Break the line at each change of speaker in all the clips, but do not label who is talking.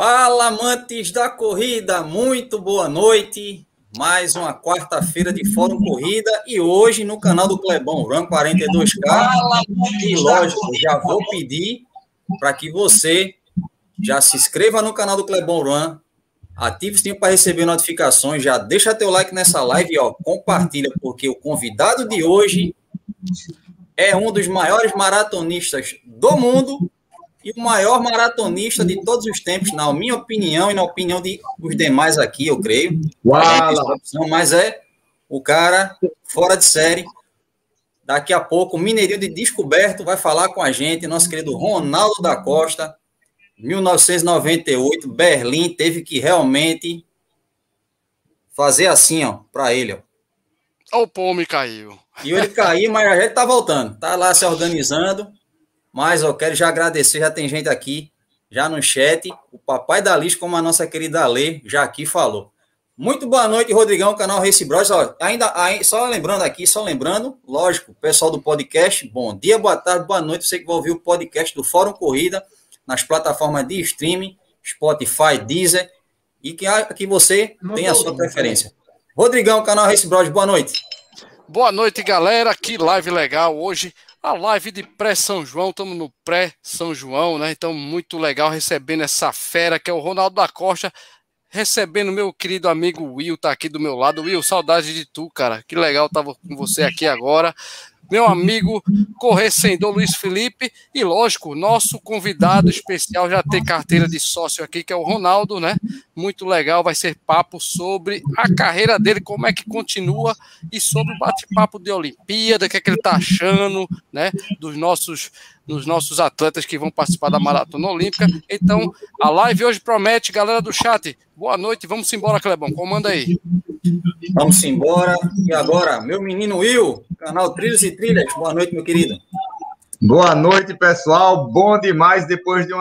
Fala, amantes da corrida, muito boa noite. Mais uma quarta-feira de Fórum Corrida e hoje no canal do Clebão Run 42K. E lógico, já vou pedir para que você já se inscreva no canal do Clebão Run, ative o sininho para receber notificações, já deixa teu like nessa live e ó, compartilha, porque o convidado de hoje é um dos maiores maratonistas do mundo e o maior maratonista de todos os tempos, na minha opinião e na opinião de, dos demais aqui, eu creio. Mas é o cara fora de série. Daqui a pouco, o Mineirinho de Descoberto vai falar com a gente, nosso querido Ronaldo da Costa. 1998, Berlim teve que realmente fazer assim, ó, para ele, ó.
O pome caiu.
E ele caiu, mas já está voltando. Tá lá se organizando. Mas eu quero já agradecer, já tem gente aqui, já no chat, o papai da lista, como a nossa querida Lê, já aqui falou. Muito boa noite, Rodrigão, canal Race Bros. Ó, ainda, só lembrando aqui, só lembrando, lógico, pessoal do podcast, bom dia, boa tarde, boa noite, você que vai ouvir o podcast do Fórum Corrida nas plataformas de streaming, Spotify, Deezer, e que, que você Não tenha a sua preferência. Rodrigão, canal Race Bros, boa noite.
Boa noite, galera, que live legal hoje a live de pré-São João, estamos no pré-São João, né? Então, muito legal recebendo essa fera que é o Ronaldo da Costa, recebendo meu querido amigo Will, tá aqui do meu lado. Will, saudade de tu, cara. Que legal tava com você aqui agora meu amigo Correcendor Luiz Felipe e, lógico, nosso convidado especial já tem carteira de sócio aqui, que é o Ronaldo, né? Muito legal, vai ser papo sobre a carreira dele, como é que continua e sobre o bate-papo de Olimpíada, o que é que ele tá achando, né? Dos nossos dos nossos atletas que vão participar da Maratona Olímpica. Então, a live hoje promete, galera do chat. Boa noite, vamos embora, Clebão. Comanda aí.
Vamos embora. E agora, meu menino Will, canal Trilhos e Trilhas. Boa noite, meu querido.
Boa noite, pessoal. Bom demais depois de um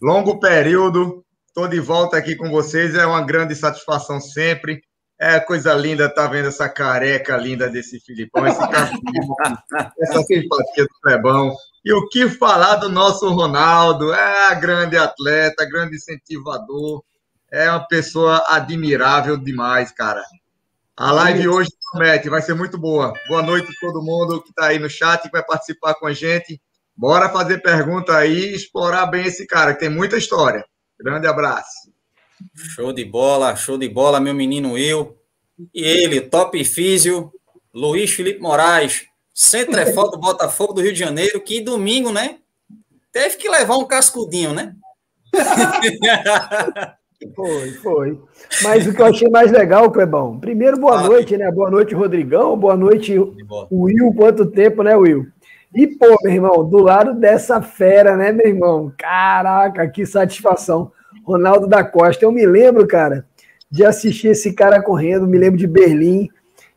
longo período. Estou de volta aqui com vocês. É uma grande satisfação sempre. É coisa linda estar tá vendo essa careca linda desse Filipão, esse essa simpatia do Clebão. E o que falar do nosso Ronaldo? É grande atleta, grande incentivador, é uma pessoa admirável demais, cara. A live hoje promete, vai ser muito boa. Boa noite a todo mundo que está aí no chat, que vai participar com a gente. Bora fazer pergunta aí e explorar bem esse cara, que tem muita história. Grande abraço.
Show de bola, show de bola, meu menino eu. E ele, top físio, Luiz Felipe Moraes, Centrefal do Botafogo do Rio de Janeiro, que domingo, né? Teve que levar um cascudinho, né?
Foi, foi. Mas o que eu achei mais legal, Clebão, primeiro, boa Fala, noite, né? Boa noite, Rodrigão. Boa noite, Will. Quanto tempo, né, Will? E, pô, meu irmão, do lado dessa fera, né, meu irmão? Caraca, que satisfação. Ronaldo da Costa. Eu me lembro, cara, de assistir esse cara correndo, me lembro de Berlim.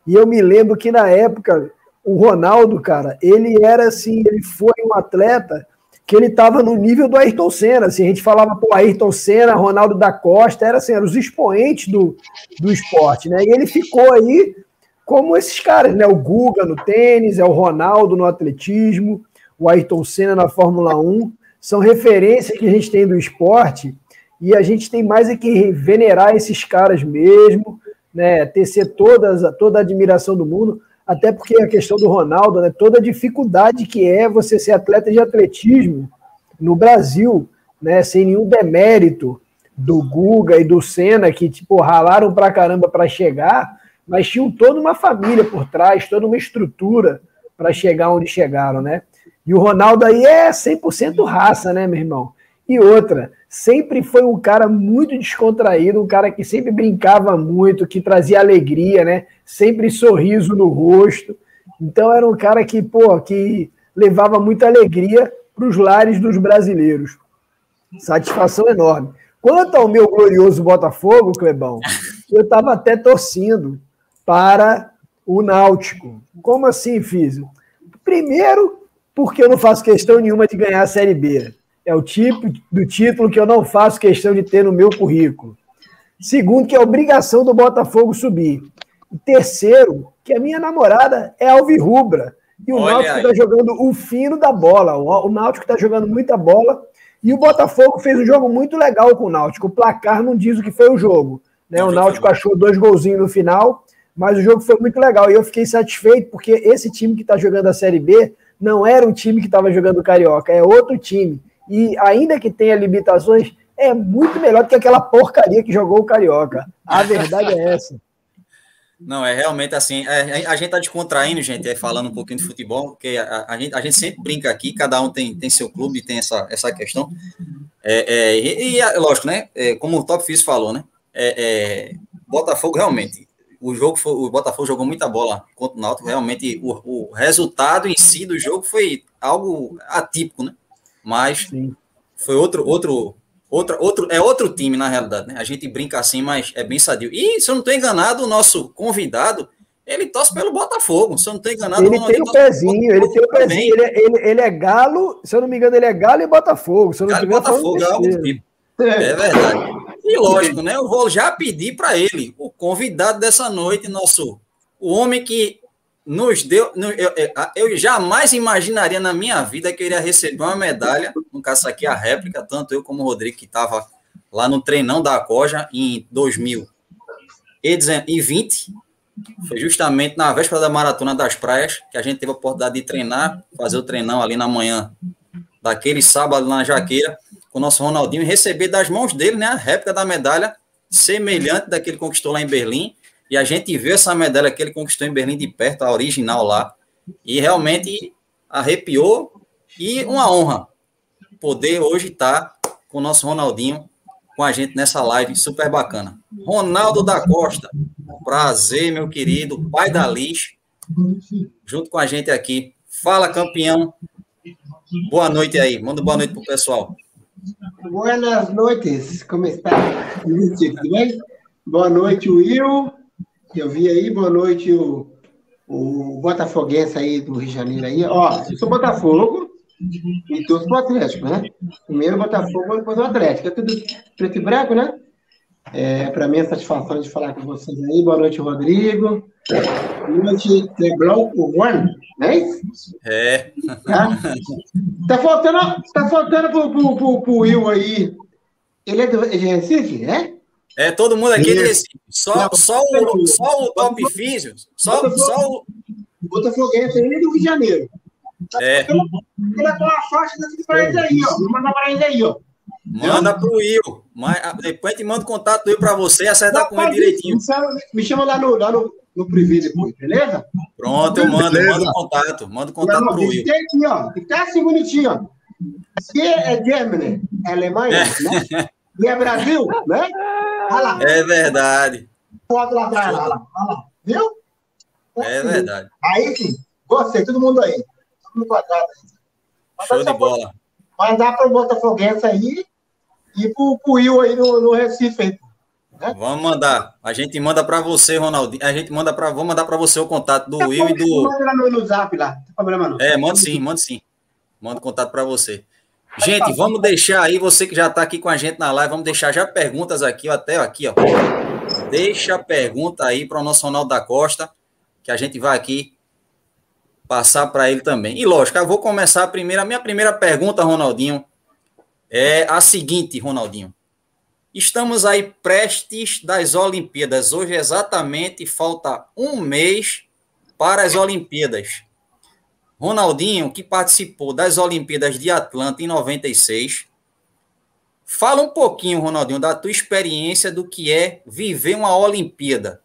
E eu me lembro que na época o Ronaldo, cara, ele era assim, ele foi um atleta que ele estava no nível do Ayrton Senna. Assim, a gente falava, pô, Ayrton Senna, Ronaldo da Costa, era assim, eram os expoentes do, do esporte, né? E ele ficou aí como esses caras, né? O Guga no tênis, é o Ronaldo no atletismo, o Ayrton Senna na Fórmula 1. São referências que a gente tem do esporte e a gente tem mais é que venerar esses caras mesmo, né? Tecer todas, toda a admiração do mundo até porque a questão do Ronaldo, né, toda a dificuldade que é você ser atleta de atletismo no Brasil, né, sem nenhum demérito do Guga e do Senna, que tipo, ralaram pra caramba para chegar, mas tinham toda uma família por trás, toda uma estrutura para chegar onde chegaram, né? E o Ronaldo aí é 100% raça, né, meu irmão? E outra, sempre foi um cara muito descontraído, um cara que sempre brincava muito, que trazia alegria, né? Sempre sorriso no rosto. Então era um cara que, pô, que levava muita alegria para os lares dos brasileiros. Satisfação enorme. Quanto ao meu glorioso Botafogo, Clebão, eu estava até torcendo para o Náutico. Como assim, Físio? Primeiro, porque eu não faço questão nenhuma de ganhar a Série B. É o tipo do título que eu não faço questão de ter no meu currículo. Segundo, que é obrigação do Botafogo subir. E terceiro, que a minha namorada é alvirrubra. E o Olha Náutico está jogando o fino da bola. O, Náutico está jogando muita bola. E o Botafogo fez um jogo muito legal com o Náutico. O placar não diz o que foi o jogo. Né? O Náutico achou dois golzinhos no final, mas o jogo foi muito legal. E eu fiquei satisfeito porque esse time que está jogando a Série B não era um time que estava jogando o Carioca, é outro time. E ainda que tenha limitações, é muito melhor do que aquela porcaria que jogou o Carioca. A verdade é essa.
Não, é realmente assim. É, a gente está descontraindo, gente, é, falando um pouquinho de futebol, porque a, a, gente, a gente sempre brinca aqui, cada um tem, tem seu clube, tem essa, essa questão. É, é, e, e, é, lógico, né? É, como o Top Fizz falou, né? É, Botafogo realmente. O jogo foi, o Botafogo jogou muita bola contra o Náutico. Realmente, o, o resultado em si do jogo foi algo atípico, né? Mas Sim. foi outro, outro, Outra, outro, é outro time, na realidade, né? A gente brinca assim, mas é bem sadio. E, se eu não estou enganado, o nosso convidado, ele torce pelo Botafogo. Se eu não estou enganado,
ele tem o pezinho, ele tem o pezinho. Ele, é, ele, ele, é galo, se eu não me engano, ele é galo e Botafogo. Se eu não galo
tiver, Botafogo, é algo tipo. É verdade. E lógico, né? Eu vou já pedir para ele, o convidado dessa noite, nosso o homem que nos deu. Eu, eu, jamais imaginaria na minha vida que eu iria receber uma medalha, no caso aqui a réplica, tanto eu como o Rodrigo, que estava lá no treinão da Coja em 2020. Foi justamente na véspera da Maratona das Praias que a gente teve a oportunidade de treinar, fazer o treinão ali na manhã daquele sábado na Jaqueira, com o nosso Ronaldinho, e receber das mãos dele né, a réplica da medalha semelhante daquele que conquistou lá em Berlim e a gente vê essa medalha que ele conquistou em Berlim de perto, a original lá, e realmente arrepiou e uma honra poder hoje estar com o nosso Ronaldinho com a gente nessa live super bacana. Ronaldo da Costa, prazer, meu querido, pai da Liz, junto com a gente aqui. Fala, campeão. Boa noite aí. Manda boa noite pro pessoal.
Boas noites, como está? Tudo bem? Boa noite, Will. Eu vi aí, boa noite, o, o Botafoguense aí do Rio de Janeiro aí. Ó, eu sou Botafogo e torço pro Atlético, né? Primeiro Botafogo, depois o Atlético. É tudo preto e branco, né? É, para mim é satisfação de falar com vocês aí. Boa noite, Rodrigo. Boa noite, Leblon, o One, né?
É.
Tá, tá faltando, tá faltando pro, pro, pro, pro Will aí. Ele é de Recife, né?
É, todo mundo aqui de Recife. Só, só, o, só o Top Físio. Só, só o.
Botafoguense aí do Rio de Janeiro.
É.
Ele é uma faixa daqui pra eles aí, ó. Vou mandar pra eles aí, ó.
Manda pro Will. Mas, depois a gente manda o contato do Will pra você e acertar com ele direitinho.
Me chama lá no, lá no, no privê depois, beleza?
Pronto, eu mando, eu mando o contato. Manda o contato pro Will.
Tem aqui, ó. Tá assim bonitinho, ó. Se é Germany, é Alemanha, é. né? E é Brasil, né?
lá. É verdade.
Foto lá atrás, lá, lá, lá. Viu?
É verdade.
Aí sim, você, todo mundo aí. Todo mundo quadrado
aí. Show de bola.
Mandar para o Botafoguense aí e para o Will aí no, no Recife aí.
Né? Vamos mandar. A gente manda para você, Ronaldinho. A gente manda para, vou mandar para você o contato do Will e do.
Manda lá no, no Zap lá. Não tem problema não.
É, manda sim, manda sim. Manda o contato para você. Gente, vamos deixar aí, você que já está aqui com a gente na live, vamos deixar já perguntas aqui, até aqui, ó. Deixa a pergunta aí para o nosso Ronaldo da Costa, que a gente vai aqui passar para ele também. E lógico, eu vou começar a primeira. A minha primeira pergunta, Ronaldinho, é a seguinte, Ronaldinho. Estamos aí prestes das Olimpíadas. Hoje exatamente falta um mês para as Olimpíadas. Ronaldinho, que participou das Olimpíadas de Atlanta em 96. Fala um pouquinho, Ronaldinho, da tua experiência do que é viver uma Olimpíada.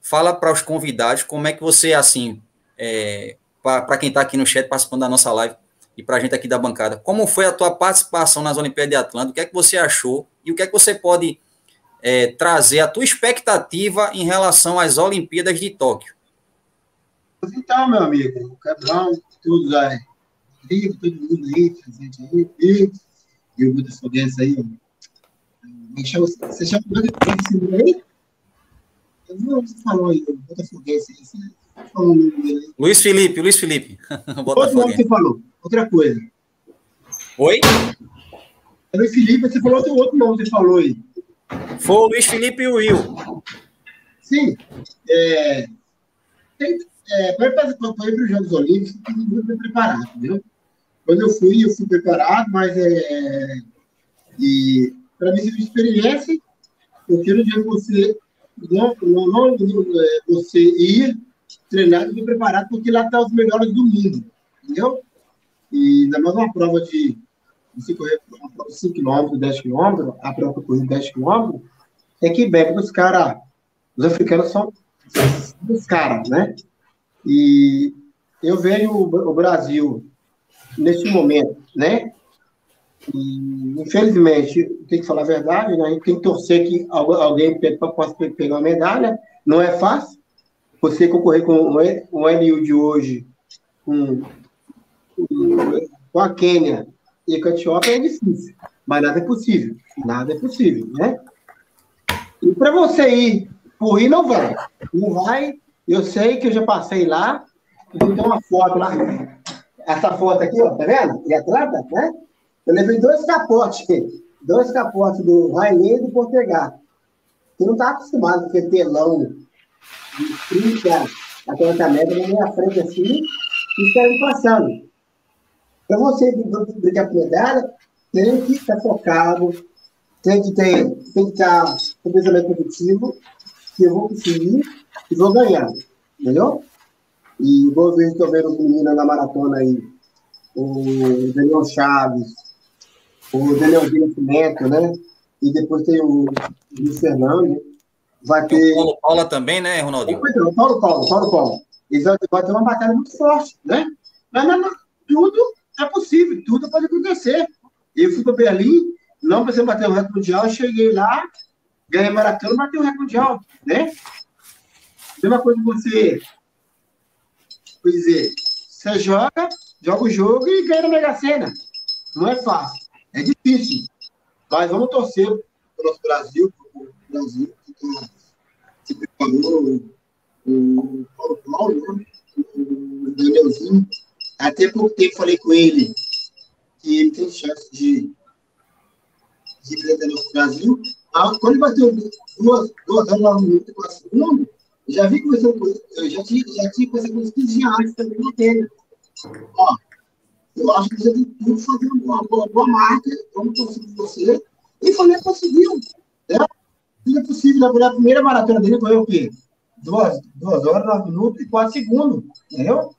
Fala para os convidados como é que você, assim, é, para quem está aqui no chat participando da nossa live e para a gente aqui da bancada, como foi a tua participação nas Olimpíadas de Atlanta? O que é que você achou e o que é que você pode é, trazer a tua expectativa em relação às Olimpíadas de Tóquio?
Então, meu amigo, o Cabrão, todos aí, Rodrigo, todo mundo aí, presente aí, e, o Botafoguense aí, você chama o Botafoguense aí? Não, você falou aí, o Botafoguense aí,
Luiz Felipe, Luiz Felipe.
Outro nome que você falou, outra coisa.
Oi?
Luiz Felipe, você falou outro, outro nome que você falou aí.
Foi o Luiz Felipe e o Will.
Sim. É, tem, é, para ir para os Jogos Olímpicos, tem que estar preparado, entendeu? Quando eu fui, eu fui preparado, mas é. E para mim, se experiência, eu quero dizer você não, não, não, é, você ir treinado e preparado, porque lá estão tá os melhores do mundo, entendeu? E ainda mais uma prova de de 5 km, 10 km, a prova corrida de 10 km, tem que ver, porque os caras, os africanos são os caras, né? E eu vejo o Brasil nesse momento, né? E, infelizmente, tem que falar a verdade, né? a gente tem que torcer que alguém possa pegar uma medalha. Não é fácil. Você concorrer com o NU de hoje, com, com a Quênia e com a Etiópia é difícil. Mas nada é possível. Nada é possível, né? E para você ir por ir, não vai. Não vai. Eu sei que eu já passei lá. Vou ter uma foto lá. Essa foto aqui, ó, tá vendo? E atleta, né? Eu levei dois capotes, dois capotes do Rainê e do Portegar. Eu não estava acostumado com aquele telão de 30 a 40 metros na minha frente assim, e estavam passando. Para você brigar por medalha, tem que estar focado, tem que ter, tem que estar com pensamento positivo, que eu vou conseguir e vou ganhar. Entendeu? E vou ver, estou vendo um menino na maratona aí, o Daniel Chaves, o Daniel Nascimento, né? E depois tem o Luiz Fernando. Vai ter.
O Paulo Paula também, né, Ronaldinho?
O Paulo Paulo, Paulo Paulo. Eles vão ter uma batalha muito forte, né? Mas, mas, mas tudo é possível, tudo pode acontecer. Eu fui para Berlim, não precisei bater o recorde mundial, cheguei lá, ganhei maratona, batei o recorde mundial, né? Mesma coisa que você, quer dizer, você joga, joga o jogo e ganha na Mega Sena. Não é fácil. É difícil, mas vamos torcer para o nosso Brasil, para o Brasil que o Paulo Paulo, né? o Danielzinho. Até pouco tempo falei com ele que ele tem chance de, de representar o Brasil. Ah, quando ele bateu duas, duas horas, nove minutos e quatro segundos, já vi com ele, eu já tinha, já conversado com uns 15 dias antes também na tele. Ó, eu acho que você tem tudo fazer uma boa, boa marca, vamos conseguir você. E falei, conseguiu. Né? Se é possível, na primeira maratona dele foi o quê? Duas, duas horas, nove minutos e quatro segundos, entendeu?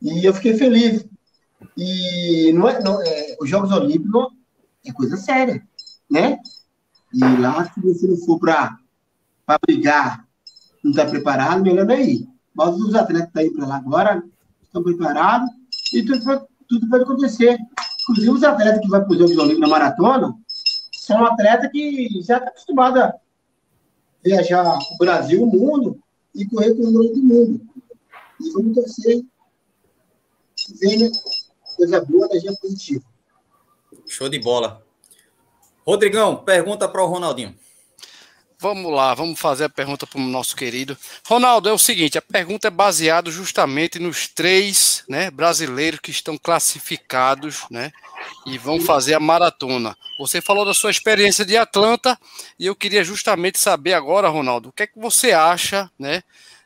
E eu fiquei feliz. E não é, não, é, os Jogos Olímpicos é coisa séria, né? E lá, se você não for para brigar, não está preparado, melhor não é ir. Mas os atletas que estão tá indo para lá agora estão preparados e tudo, tudo pode acontecer. Inclusive, os atletas que vão para os Jogos Olímpicos na maratona são atletas que já estão acostumados a viajar o Brasil, o mundo, e correr com o nome do mundo. E vamos torcer que venha coisa boa, energia positiva.
Show de bola. Rodrigão, pergunta para o Ronaldinho.
Vamos lá, vamos fazer a pergunta para o nosso querido. Ronaldo, é o seguinte: a pergunta é baseada justamente nos três né, brasileiros que estão classificados né, e vão fazer a maratona. Você falou da sua experiência de Atlanta e eu queria justamente saber agora, Ronaldo, o que é que você acha né,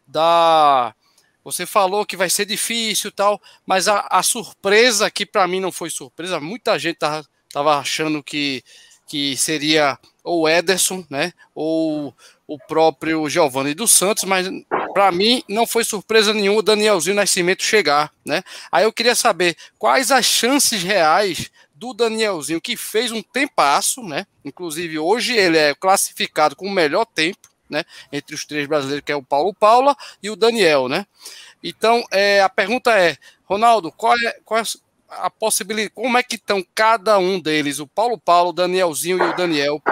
da. Você falou que vai ser difícil tal, mas a, a surpresa que para mim não foi surpresa, muita gente estava achando que, que seria ou Ederson, né? Ou o próprio Giovanni dos Santos, mas para mim não foi surpresa nenhuma o Danielzinho Nascimento chegar, né? Aí eu queria saber quais as chances reais do Danielzinho, que fez um tempasso, né? Inclusive hoje ele é classificado com o melhor tempo, né? Entre os três brasileiros, que é o Paulo Paula e o Daniel, né? Então, é, a pergunta é, Ronaldo, qual é, qual é a possibilidade, como é que estão cada um deles, o Paulo Paulo, o Danielzinho e o Daniel,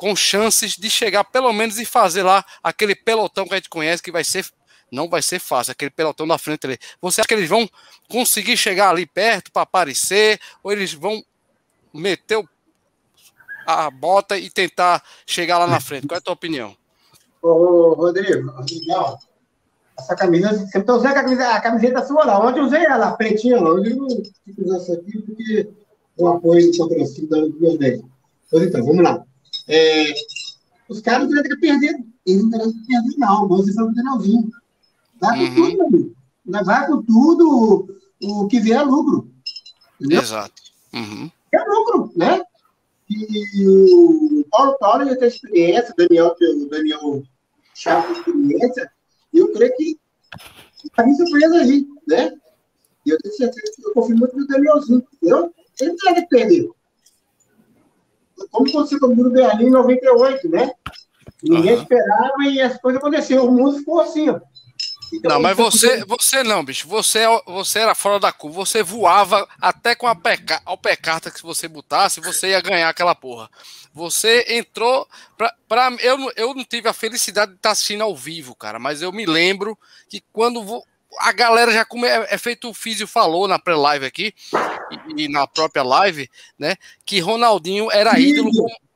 com chances de chegar pelo menos e fazer lá aquele pelotão que a gente conhece que vai ser não vai ser fácil, aquele pelotão da frente ali. Você acha que eles vão conseguir chegar ali perto para aparecer ou eles vão meter a bota e tentar chegar lá na frente? Qual é a tua opinião?
Ô, Rodrigo, essa camisa, sempre estou usando a camiseta, a camiseta sua lá. Ontem usei ela, pretinha lá. Hoje eu não tive usar essa aqui porque o apoio do patrocínio da. Pois então, vamos lá. É, os caras não querem perder, eles não querem perder, não. Você foi o finalzinho. Vai com uhum. tudo, amigo. Vai com tudo, o que vier é lucro.
Entendeu? Exato. Uhum.
É lucro, né? E o Paulo Paulo já tem experiência, o Daniel, o Daniel Chaves experiência, e eu creio que está me surpresa aí, né? E eu tenho certeza que eu confio muito no Danielzinho, entendeu? Ele não deve perder. Como aconteceu com o Bruno Berlim em 98, né? Ninguém uhum. esperava e as coisas aconteceram. O mundo ficou assim, ó.
Então, não, mas você, você não, bicho. Você, você era fora da curva. Você voava até com a peca, ao pé carta que você botasse, você ia ganhar aquela porra. Você entrou. Pra, pra, eu, eu não tive a felicidade de estar assistindo ao vivo, cara, mas eu me lembro que quando a galera já come, é, é feito o Físio falou na pré-live aqui e, e, na própria live, né? Que Ronaldinho era ídolo.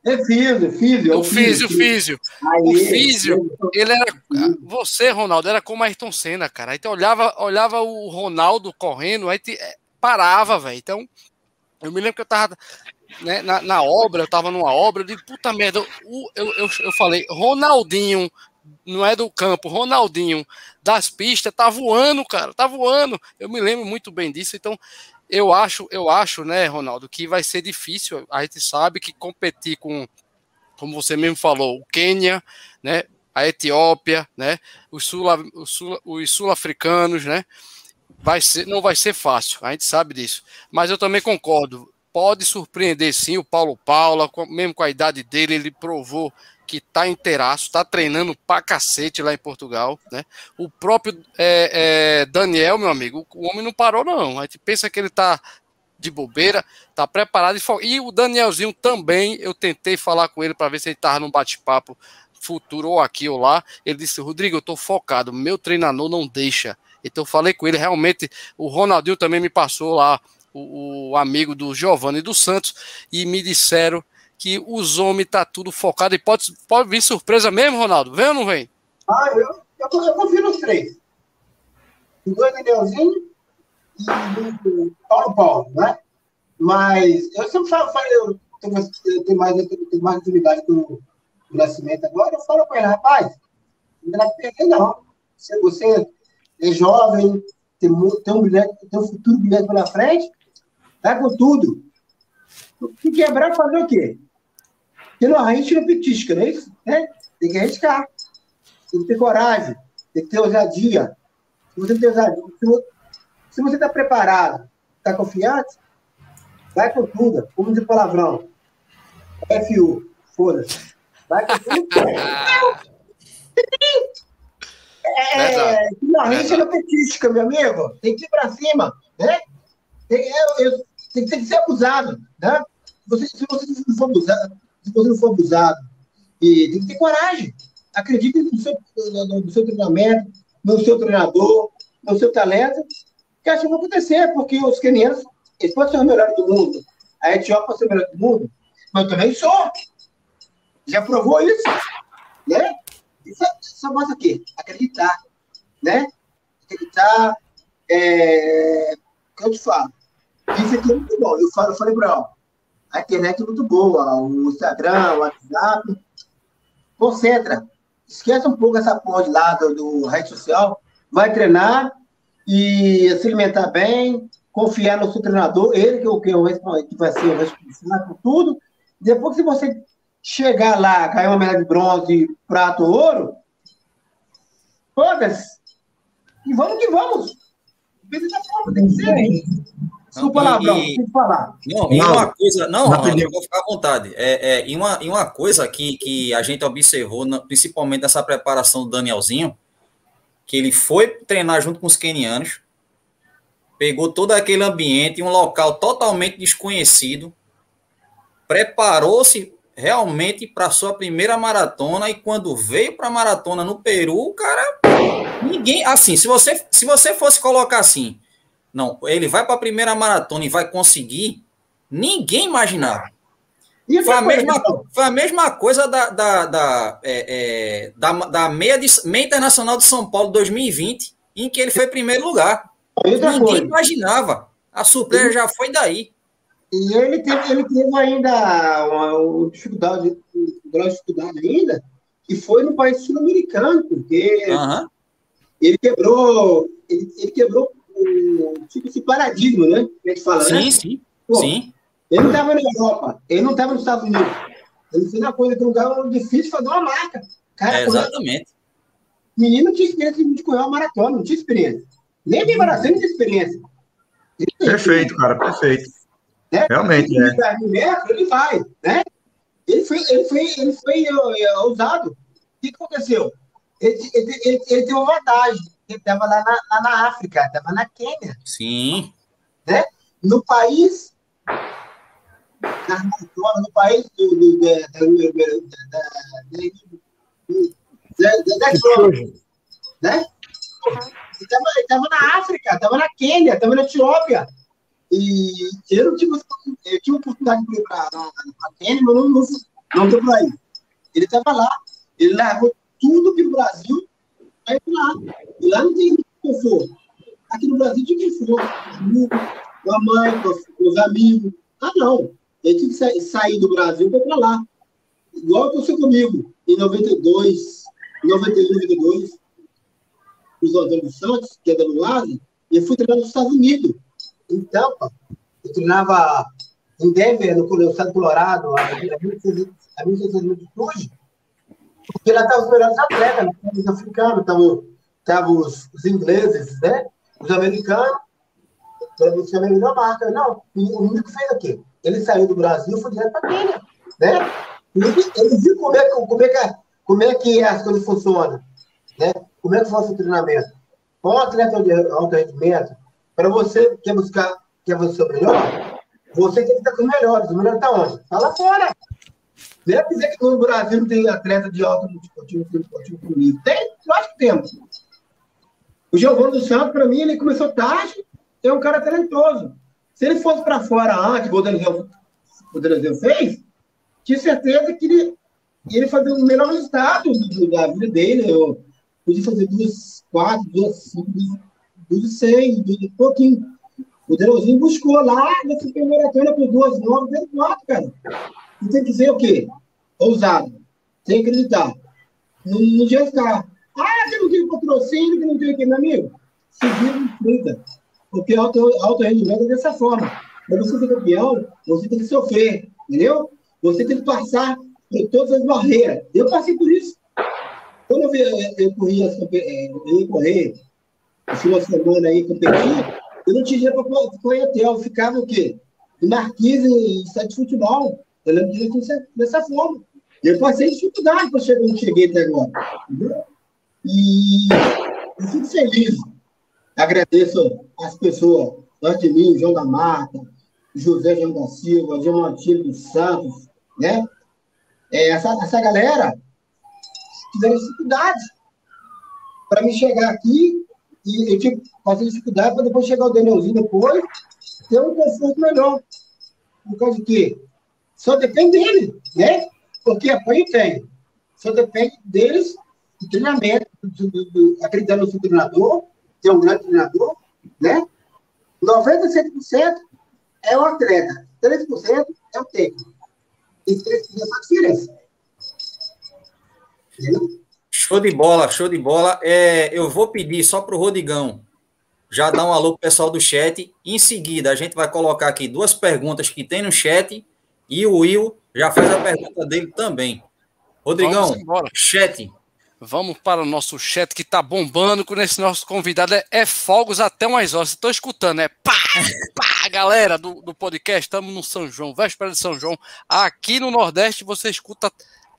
É Físio, Físio.
É o Físio, Físio. O Físio, ele era. Você, Ronaldo, era como Ayrton Senna, cara. Aí tu olhava, olhava o Ronaldo correndo, aí te, é, parava, velho. Então, eu me lembro que eu tava né, na, na, obra, eu tava numa obra, eu digo, puta merda, eu, eu, eu, eu falei, Ronaldinho, não é do campo, Ronaldinho das pistas tá voando, cara, tá voando. Eu me lembro muito bem disso, então eu acho, eu acho, né, Ronaldo, que vai ser difícil. A gente sabe que competir com, como você mesmo falou, o Quênia, né, a Etiópia, né, os sul-africanos, sul, sul né, vai ser, não vai ser fácil. A gente sabe disso. Mas eu também concordo. Pode surpreender sim o Paulo Paula, mesmo com a idade dele, ele provou que tá inteiraço, tá treinando pra cacete lá em Portugal, né? O próprio é, é, Daniel, meu amigo, o homem não parou, não. A gente pensa que ele tá de bobeira, tá preparado. E o Danielzinho também, eu tentei falar com ele para ver se ele tava num bate-papo futuro ou aqui ou lá. Ele disse: Rodrigo, eu tô focado, meu treinador não deixa. Então eu falei com ele, realmente, o Ronaldinho também me passou lá, o, o amigo do Giovanni dos Santos, e me disseram que os homens tá tudo focado e pode, pode vir surpresa mesmo, Ronaldo? Vem ou não vem?
Ah, eu, eu, eu confio nos três. O dois Danielzinho e o Paulo Paulo, né? Mas eu sempre falo, eu, tenho, eu tenho mais, eu tenho mais atividade com o Nascimento agora, eu falo com ele, rapaz, não dá perder, não. Se você é jovem, tem, tem, um, tem um futuro bilhete pela frente, vai com tudo. Se quebrar, fazer o quê? Porque não, a gente não petisca, não é isso? Né? Tem que arriscar. Tem que ter coragem, tem que ter ousadia. Se você tem ousadia, se você está preparado, está confiante, vai com tudo. Como diz palavrão. FU, foda-se. Vai com tudo. É, não, a gente não petisca, meu amigo. Tem que ir para cima, né? Tem, eu, eu, tem que ser abusado, né? Você, se você não for abusado, se você não for abusado, e tem que ter coragem. Acredite no seu, no, no seu treinamento, no seu treinador, no seu talento, que acho que vai acontecer, porque os quenianos, eles podem ser os melhores do mundo. A Etiópia pode ser o melhor do mundo, mas eu também sou. Já provou isso, né? Isso só mostra o quê? Acreditar, né? Acreditar, é... o que eu te falo? Isso aqui é muito bom. Eu, falo, eu falei para ela, a internet é muito boa, o Instagram, o WhatsApp. Concentra. Esquece um pouco essa porra de lado do rede social. Vai treinar e se alimentar bem, confiar no seu treinador, ele que, é que, que vai ser o responsável por tudo. Depois, se você chegar lá, cair uma medalha de bronze, prato, ouro, foda-se. E vamos que vamos. Tem que ser. Desculpa, palavrão, e, tem que falar.
Não, e uma coisa, não, Ronaldo, eu vou ficar à vontade. É, é, e, uma, e uma coisa que, que a gente observou, principalmente nessa preparação do Danielzinho, que ele foi treinar junto com os kenianos, pegou todo aquele ambiente, um local totalmente desconhecido, preparou-se realmente para sua primeira maratona e quando veio para a maratona no Peru, cara, ninguém, assim, se você se você fosse colocar assim, não, ele vai para a primeira maratona e vai conseguir. Ninguém imaginava. Foi a, mesma, foi a mesma coisa da, da, da, é, é, da, da meia, de, meia Internacional de São Paulo 2020, em que ele foi primeiro lugar. Ninguém coisa. imaginava. A surpresa já foi daí.
E ele teve, ele teve ainda uma, uma dificuldade, uma dificuldade ainda, que foi no país sul-americano, porque uhum. ele quebrou, ele, ele quebrou o, tipo esse paradigma, né? Que a gente fala,
sim,
né?
Sim, Pô, sim.
Ele não estava na Europa, ele não estava nos Estados Unidos. Ele fez uma coisa que não estava difícil fazer uma marca.
Cara, é, exatamente.
Menino não tinha experiência de correr uma maratona, não tinha experiência. Nem de maratona não tinha experiência.
Perfeito, cara, perfeito. Né? Realmente, é.
Metros, ele vai, né? Ele foi, ele foi, ele foi uh, ousado. O que aconteceu? Ele, ele, ele, ele teve uma vantagem. Ele estava lá na, lá na África, estava na Quênia.
Sim.
Né? No país no país do, do, da, da, da, né? Ele estava na África, estava na Quênia, estava na Etiópia. E eu não tive, eu tive oportunidade de ir para a Quênia, mas não, não, não deu para ir. Ele estava lá, ele largou tudo para o Brasil ir lá. E lá não tem conforto. Aqui no Brasil tinha conforto. Com a mãe, com os amigos. Ah, não. Ele tinha que sair do Brasil para para lá. Igual aconteceu comigo, em 92, 91, 92, os Antônio Santos, que é da Luase, e eu fui treinar nos Estados Unidos. Então, eu treinava em Denver, no estado do Colorado, a 1.600 altitude, porque lá estavam os melhores atletas, né? os africanos, estavam os, os ingleses, né? os americanos, para você a melhor marca. Não, o único fez o quê? Ele saiu do Brasil e foi direto para a. Né? Ele viu como é, como, é que, como é que as coisas funcionam. Né? Como é que funciona o treinamento. Um atleta de alto rendimento, para você que quer buscar, quer você o melhor, você tem que estar com os melhores. O melhor está onde? Está lá fora. Não é dizer que no Brasil não tem atleta de alto esportivo, esportivo comigo. Tem? Que temos. O Giovanni dos Santos, para mim, ele começou tarde, é um cara talentoso. Se ele fosse para fora antes, igual o Daniel fez, tinha certeza que ele ia fazer o melhor resultado da vida dele. Eu podia fazer duas, quatro, duas, cinco, duas, seis, duas, pouquinho. O Danielzinho buscou lá nessa primeira maratona por duas, nove, deu quatro, cara. E tem que ser o quê? Ousado. Que acreditar. Não, não tinha ficar. Ah, que não tem patrocínio, que não tem aqui, meu amigo. Seguir em 30. Porque alto, alto rendimento é dessa forma. Para você ser campeão, você tem que sofrer, entendeu? Você tem que passar por todas as barreiras. Eu passei por isso. Quando eu, eu, eu corria, é, eu ia correr, uma semana aí, competir, eu não tinha dinheiro para correr hotel. Eu ficava o quê? Em marquise e site de futebol. Eu lembro disso dessa forma. Eu passei dificuldade para chegar onde cheguei até agora. Entendeu? E eu fico feliz Agradeço as pessoas antes de mim, João da Mata, José João da Silva, João Martins dos Santos, né? É, essa, essa galera tiveram dificuldade para me chegar aqui e eu tive que fazer dificuldade para depois chegar o Danielzinho depois, ter um conforto melhor. Por causa de quê? Só depende dele, né? Porque apoio tem. Só depende deles, do treinamento, do, do, do, no seu treinador, ter um grande treinador, né? 97% é o atleta, 3% é o técnico. E 3% faz diferença.
Entendeu? Show de bola, show de bola. É, eu vou pedir só para o Rodigão já dar um alô pro pessoal do chat. Em seguida, a gente vai colocar aqui duas perguntas que tem no chat e o Will já faz a pergunta dele também. Rodrigão, chat,
Vamos para o nosso chat que está bombando com esse nosso convidado. É, é fogos até umas horas. Estou escutando, é pá, pá, galera do, do podcast. Estamos no São João, véspera de São João. Aqui no Nordeste você escuta.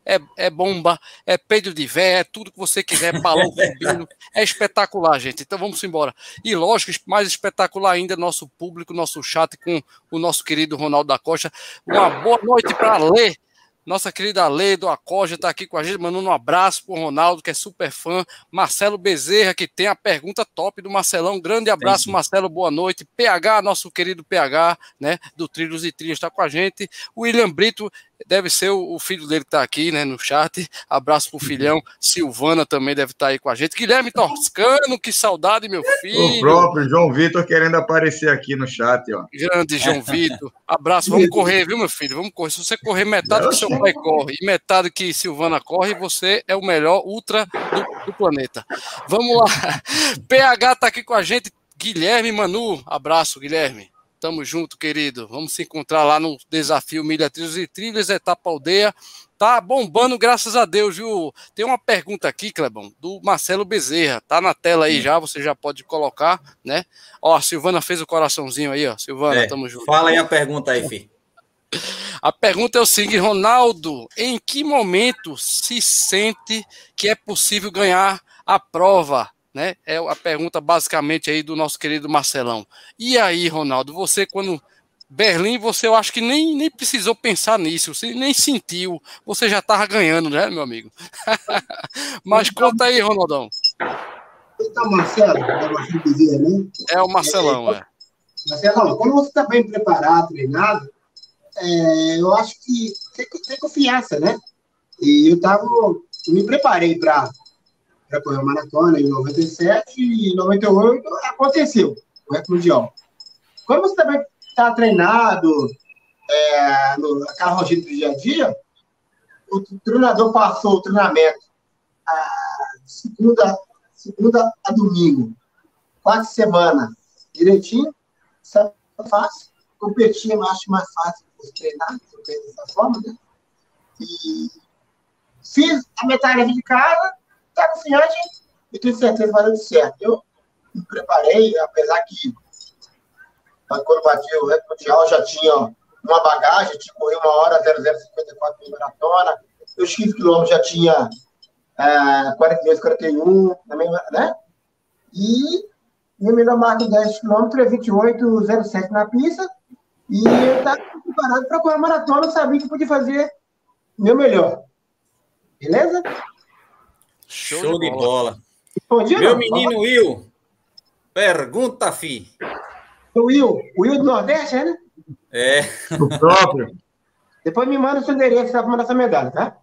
É, é bomba, é peido de vé, é tudo que você quiser, balão subindo. É espetacular, gente. Então vamos embora. E lógico, mais espetacular ainda, nosso público, nosso chat com o nosso querido Ronaldo da Costa. Uma boa noite para ler nossa querida Lei do Acoja está aqui com a gente, mandando um abraço para o Ronaldo, que é super fã. Marcelo Bezerra, que tem a pergunta top do Marcelão. Grande abraço, Marcelo, boa noite. PH, nosso querido PH, né, do Trilhos e Trilhas, está com a gente. William Brito, deve ser o, filho dele que está aqui, né, no chat. Abraço pro filhão. Silvana também deve estar tá aí com a gente. Guilherme Toscano, que saudade, meu filho.
O próprio João Vitor querendo aparecer aqui no chat, ó.
Grande João Vitor. Abraço. Vamos correr, viu, meu filho? Vamos correr. Se você correr metade que seu corre e metade que Silvana corre, você é o melhor ultra do, do planeta. Vamos lá. PH tá aqui com a gente Guilherme Manu. Abraço, Guilherme. Tamo junto, querido. Vamos se encontrar lá no desafio Milha Trilhos e Trilhas, etapa aldeia. Tá bombando, graças a Deus, viu? Tem uma pergunta aqui, Clebão, do Marcelo Bezerra. Tá na tela aí já, você já pode colocar, né? Ó, a Silvana fez o coraçãozinho aí, ó. Silvana, é, tamo junto.
Fala aí a pergunta aí, filho.
A pergunta é o seguinte, Ronaldo, em que momento se sente que é possível ganhar a prova né? É a pergunta basicamente aí do nosso querido Marcelão. E aí, Ronaldo, você quando Berlim, você eu acho que nem, nem precisou pensar nisso, você nem sentiu, você já estava ganhando, né, meu amigo? Mas então, conta aí, Ronaldão.
Então, Marcelo, é, dizer, né?
é o Marcelão, é. é.
Marcelão, quando você está bem preparado, treinado, é, eu acho que tem, tem confiança, né? E eu tava, me preparei para para correr maratona em 97 e em 98 aconteceu o recorde mundial. Quando você também está treinado, é, no, aquela rotina do dia a dia, o treinador passou o treinamento a segunda, segunda a domingo, quatro semanas, direitinho, sabe, fácil. Competir eu acho mais fácil treinar, dessa forma, né? E fiz a metade de casa, está confiante e tenho certeza que vai dar certo. Eu me preparei, apesar que quando bati o recorde mundial já tinha uma bagagem, tinha corrido uma hora 0054 de maratona, os 15 quilômetros já tinha é, 42, 41, né? E minha melhor marca em 10 km é 28,07 na pista. E eu estava preparado para correr a maratona, sabia que podia fazer meu melhor. Beleza?
Show, Show de, bola. bola. Dia, Meu menino Will, pergunta, fi.
O Will, o Will do Nordeste, né?
É.
O próprio.
Depois me manda o seu endereço para mandar essa medalha, tá?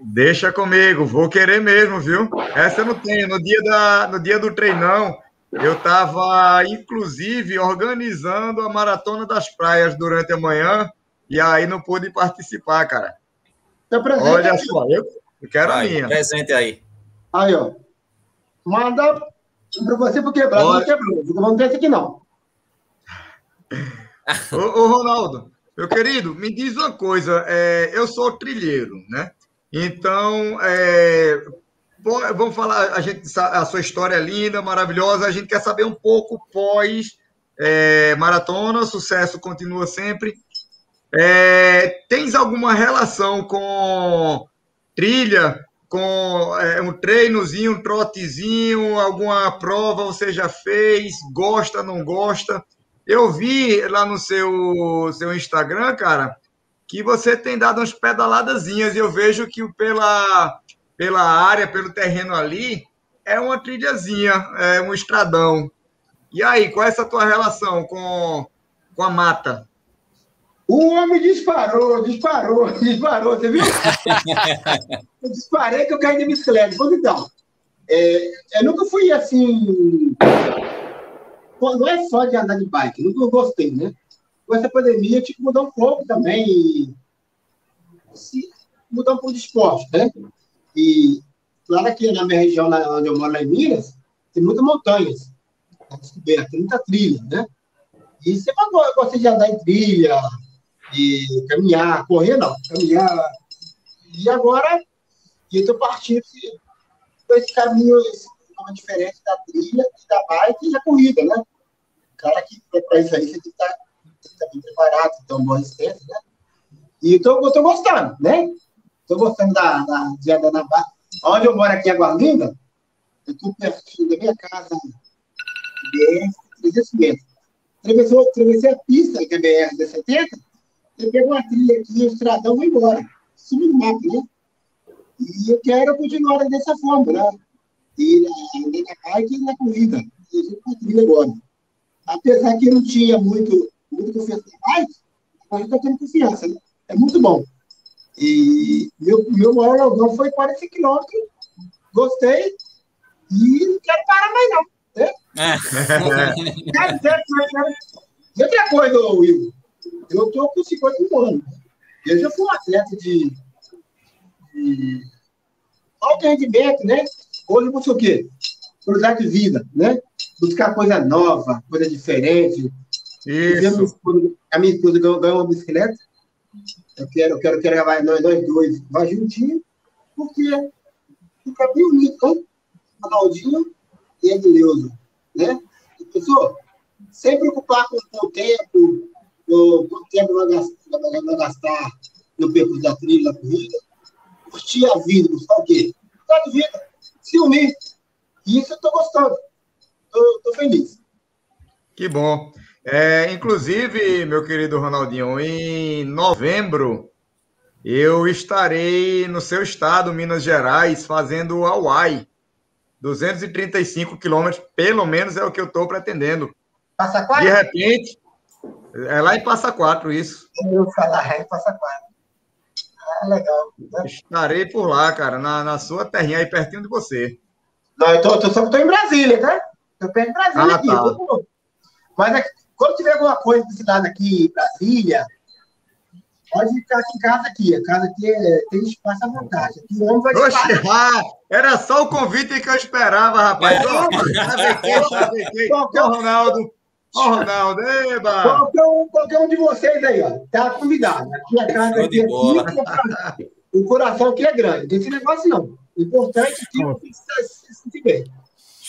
Deixa comigo, vou querer mesmo, viu? Essa eu não tenho. No dia, da, no dia do treinão, eu estava, inclusive, organizando a Maratona das Praias durante a manhã, e aí não pude participar, cara. Olha só, eu, eu quero Vai, a minha.
Presente aí.
Aí, ó. Manda para você pro quebrado, não quebrou. Vamos ter esse aqui, não.
ô, ô, Ronaldo, meu querido, me diz uma coisa. É, eu sou trilheiro, né? Então, é, vamos falar, a, gente, a sua história é linda, maravilhosa. A gente quer saber um pouco pós é, maratona, sucesso continua sempre. É, tens alguma relação com trilha com é, um treinozinho, um trotezinho, alguma prova você já fez, gosta, não gosta. Eu vi lá no seu, seu Instagram, cara, que você tem dado umas pedaladazinhas e eu vejo que pela, pela área, pelo terreno ali, é uma trilhazinha, é um estradão. E aí, qual é essa tua relação com, com a mata?
O homem disparou, disparou, disparou, você viu? eu disparei que eu caí de bicicleta. Pois então, é, eu nunca fui assim. Não é só de andar de bike, nunca gostei, né? Com essa pandemia, eu tive que mudar um pouco também. Se, mudar um pouco de esporte, né? E, claro que na minha região, onde eu moro, lá em Minas, tem muitas montanhas. Descoberta, tem muita trilha, né? E sempre eu gostei de andar em trilha, de caminhar, correr não, caminhar. E agora, eu estou partindo por esse caminho esse diferente da trilha, da bike e da corrida, né? Cara que para isso aí você tem que estar, tá, tá bem preparado, ter uma boa resistência, né? E estou gostando, né? Estou gostando da, da, bike. Onde eu moro aqui em Agualinda, eu estou pertinho da minha casa, BR 300 metros. Atravessei, a pista que é BR 70 eu uma trilha aqui, o estradão vai embora. Sumo no mapa, né? E eu quero continuar dessa forma, né? E na, bike e na corrida. E a gente com a trilha agora. Apesar que não tinha muito, muito confiança na bike, a gente está tendo confiança, né? É muito bom. E meu, meu maior logão foi 40 quilômetros. Gostei. E não quero parar mais, não. Né? É. quero. E outra coisa, Will, eu estou com 51 anos. Eu já fui um atleta de, de alto rendimento, né? Hoje eu sou o quê? Cruzar de vida, né? buscar coisa nova, coisa diferente.
Isso.
A minha esposa ganhou uma bicicleta. Eu quero, eu quero, eu quero gravar nós, nós dois, vai juntinho, porque fica bem bonito, hein? Ronaldinho e Edileuza, né? Pessoal, sem preocupar com, com o tempo, com quanto tempo vai gastar, vai gastar no percurso da trilha, da corrida, curtir a vida, buscar o quê? Buscar de vida, se unir. E isso eu estou gostando. Estou feliz.
Que bom. É, inclusive, meu querido Ronaldinho, em novembro eu estarei no seu estado, Minas Gerais, fazendo o Hawaii. 235 quilômetros, pelo menos é o que eu estou pretendendo.
Passa quatro?
De repente, é lá em Passa Quatro, isso.
Eu falar, é em Passa Quatro. Ah, legal.
Né? Estarei por lá, cara, na, na sua terrinha aí, pertinho de você.
Não, eu tô, tô, só estou em Brasília, tá? Estou perto de Brasília ah, aqui. Tá. Mas é, quando tiver alguma coisa de cidade aqui, Brasília, pode ficar aqui em casa aqui. A casa aqui é, tem espaço à vontade. Aqui o homem vai
Oxe, ah, era só o convite que eu esperava, rapaz. É. Ô, Ronaldo. Ô, Ronaldo, eba!
Qualquer um, qualquer um de vocês aí, ó, tá convidado. Aqui a casa aqui, aqui, o coração aqui é grande. Não tem esse negócio, não. O importante é que você se sentir bem.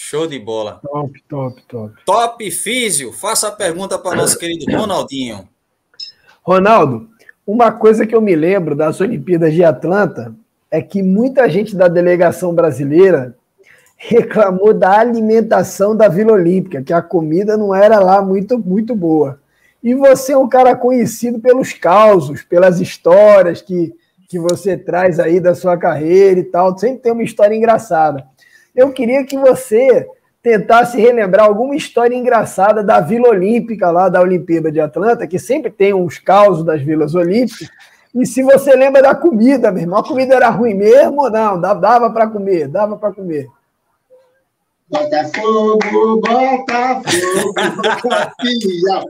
Show de bola.
Top, top, top.
Top Físio, faça a pergunta para nosso querido Ronaldinho.
Ronaldo, uma coisa que eu me lembro das Olimpíadas de Atlanta é que muita gente da delegação brasileira reclamou da alimentação da Vila Olímpica, que a comida não era lá muito, muito boa. E você é um cara conhecido pelos causos, pelas histórias que, que você traz aí da sua carreira e tal. Sempre tem uma história engraçada. Eu queria que você tentasse relembrar alguma história engraçada da Vila Olímpica, lá da Olimpíada de Atlanta, que sempre tem uns causos das Vilas Olímpicas. E se você lembra da comida, meu irmão, a comida era ruim mesmo ou não? Dava para comer, dava para comer.
Botafogo, Botafogo, campeão.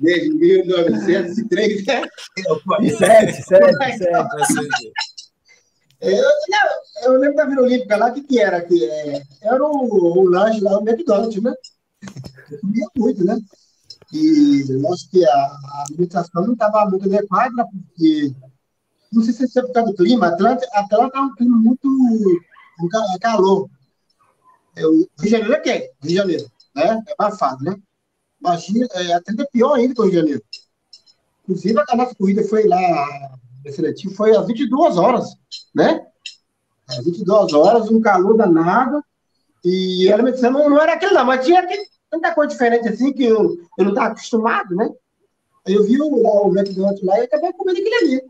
Desde 1903, né?
7, 7, 7.
Eu, eu, lembro da Vila Olímpica lá, o que, que era? Que, é, era o, o lanche lá, o McDonald's, né? Eu comia muito, né? E acho que a, a alimentação não estava muito adequada, né? porque não sei se é por causa do clima, Atlanta, Atlanta é um clima muito, é calor. eu Rio de Janeiro é quem? Rio de Janeiro, né? É abafado, né? Imagina, é, Atlanta é pior ainda que o Rio de Janeiro. Inclusive, a nossa corrida foi lá seletivo foi às 22 horas, né? Às 22 horas, um calor danado, e ela me disse, não, não era aquilo não, mas tinha aquele, tanta coisa diferente assim que eu, eu não estava acostumado, né? Aí eu vi o, o McDonald's lá e acabei comendo aquilo ali.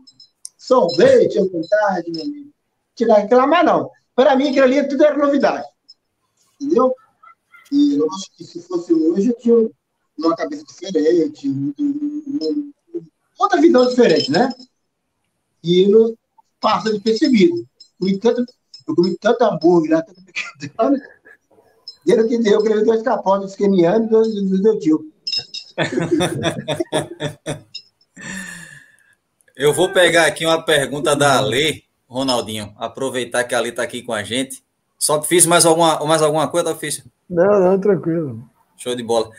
Sorvete, à vontade, meu amigo. Tirar reclamar, não. Para mim, aquilo ali tudo era novidade. Entendeu? E eu acho que se fosse hoje, eu tinha uma cabeça diferente, outra visão diferente, né? E não passa de percebido. Comi tanto, eu comi tanto hambúrguer lá, tanto pequeno, deu que deu, que dois capotes esquemianos e do meu tio.
Eu vou pegar aqui uma pergunta da Ale, Ronaldinho, aproveitar que a Ale está aqui com a gente. Só fiz mais alguma, mais alguma coisa, fiz?
Não, não, tranquilo.
Show de bola.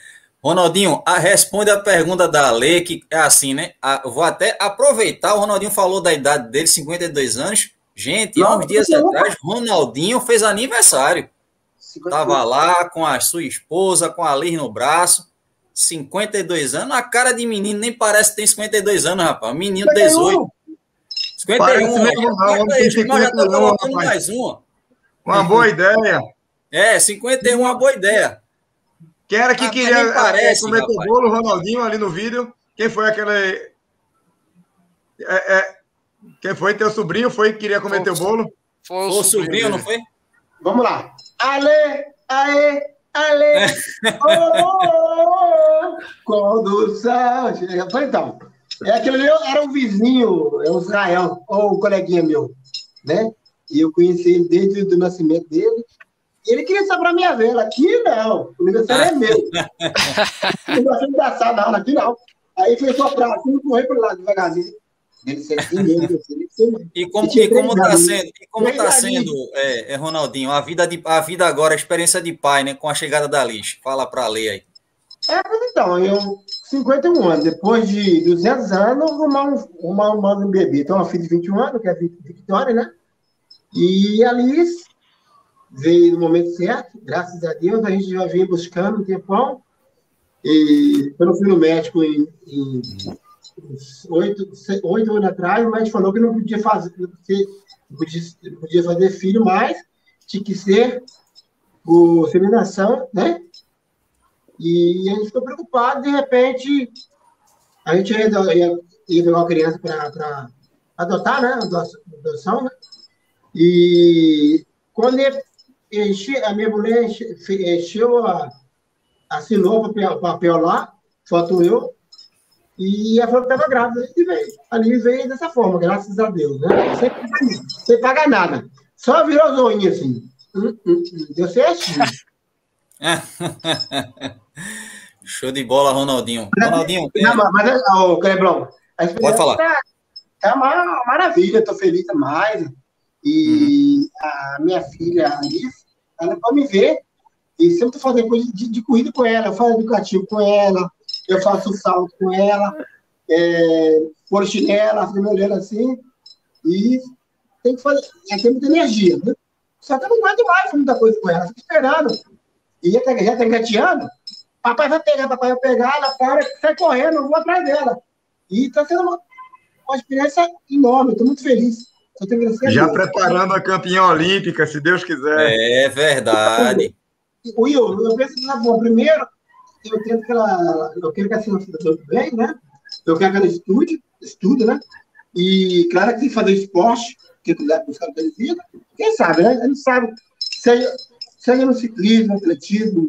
Ronaldinho, a, responde a pergunta da Ale, que é assim, né? A, vou até aproveitar, o Ronaldinho falou da idade dele, 52 anos. Gente, há uns dias atrás, Ronaldinho fez aniversário. Estava lá com a sua esposa, com a Liz no braço. 52 anos, a cara de menino nem parece que tem 52 anos, rapaz. Menino 18. 51, mesmo, não,
já está colocando mais uma. Uma boa ideia.
É, 51 é uma boa ideia.
Quem era que ah, queria parece, comer o bolo, Ronaldinho, ali no vídeo? Quem foi aquele. É, é... Quem foi? Teu sobrinho foi que queria comer teu bolo?
Foi o, foi o sobrinho, sobrinho não foi?
Vamos lá. Ale, aê, ale. oh, oh, oh, condução. Então, é aquele era um vizinho, é o Israel, ou um coleguinha meu, né? E eu conheci ele desde o nascimento dele. Ele queria saber a minha vela. Aqui não. O aniversário é meu. não gosta de engraçado, não. Aqui não. Aí foi só pra assim, correr para lá devagarzinho. Ele
E como, e como está sendo, e como tá sendo é, é, Ronaldinho, a vida, de, a vida agora, a experiência de pai, né? Com a chegada da Liz. Fala para ler aí.
É, então, eu, 51 anos, depois de 200 anos, arrumar um, arrumar um bebê. Então, uma filha de 21 anos, que é a Vitória, né? E a Liz veio no momento certo, graças a Deus, a gente já vinha buscando um tempão. E eu não fui no médico em, em oito, oito anos atrás, mas falou que não podia fazer, não podia, podia fazer filho mais, tinha que ser por seminação, né? E a gente ficou preocupado, de repente, a gente ia, ia, ia pegar uma criança para adotar, né? Adoção, né? E quando enche, a minha mulher encheu, a, assinou o papel, papel lá, faltou eu, e ela falou que estava grávida e veio. Ali veio dessa forma, graças a Deus, né? Sem, sem pagar nada. Só virou zoinha assim. Hum, hum, hum. Deu certinho.
Show de bola, Ronaldinho. Ronaldinho. Não,
mas, ô, Clebrão, Pode falar. Tá, tá uma maravilha, estou feliz demais. E uhum. a minha filha, Alice, ela pode me ver. E sempre fazendo coisa de, de, corrida com ela. Eu faço educativo com ela, eu faço salto com ela, é, foro chinela, fico me olhando assim. E tem que fazer, é, tem muita energia, né? Só que eu não aguento mais muita coisa com ela, fico esperando. E já está já tá engateando. Papai vai pegar, papai vai pegar, ela para, sai correndo, eu vou atrás dela. E está sendo uma, uma experiência enorme, estou muito feliz.
Já preparando a campeã olímpica, se Deus quiser.
É verdade.
Will, eu penso que bom. Primeiro, eu quero que ela, eu quero que ela seja bem, né? Eu quero que ela estude, estude, né? E claro que tem que fazer esporte, que quiser buscar vida. Quem sabe, né? A gente sabe, seja, seja no ciclismo, atletismo,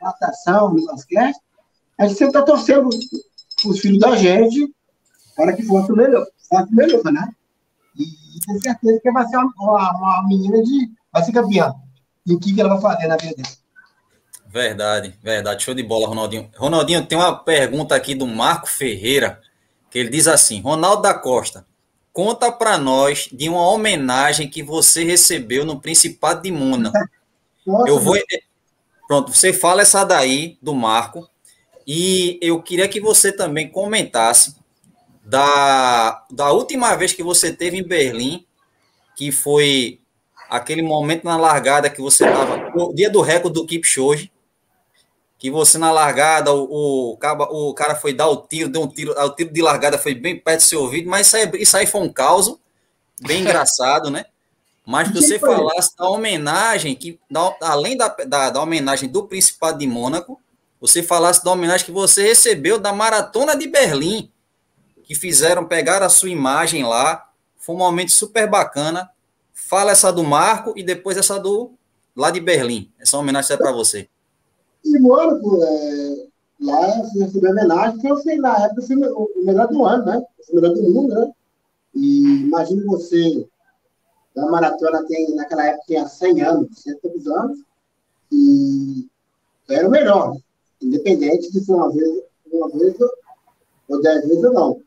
natação, no basquete, a gente sempre está torcendo os filhos da gente para que fosse melhor, fosse melhor, né? E, e tenho certeza que vai ser uma, uma, uma, menina de. vai ser campeã. E o que, que ela vai fazer na vida dela.
Verdade, verdade. Show de bola, Ronaldinho. Ronaldinho, tem uma pergunta aqui do Marco Ferreira, que ele diz assim: Ronaldo da Costa, conta para nós de uma homenagem que você recebeu no Principado de Mônaco. eu vou. Pronto, você fala essa daí do Marco. E eu queria que você também comentasse da, da última vez que você teve em Berlim, que foi aquele momento na largada que você estava, o dia do recorde do Kipchoge, que você na largada, o, o, o cara foi dar o tiro, deu um tiro, o tiro de largada foi bem perto do seu ouvido, mas isso aí, isso aí foi um caos, bem engraçado, né? Mas que você falasse da homenagem, que além da, da, da homenagem do Principado de Mônaco, você falasse da homenagem que você recebeu da Maratona de Berlim, que fizeram, pegar a sua imagem lá. Foi um momento super bacana. Fala essa do Marco e depois essa do lá de Berlim. Essa homenagem é para você.
E, Mônaco, é, lá eu recebi homenagem, que eu fui, na época, fui o melhor do ano, né? O melhor do mundo, né? E imagine você, a maratona tem, naquela época tinha 100 anos, 100 anos, e eu era o melhor, independente de ser uma vez, uma vez ou dez vezes ou não.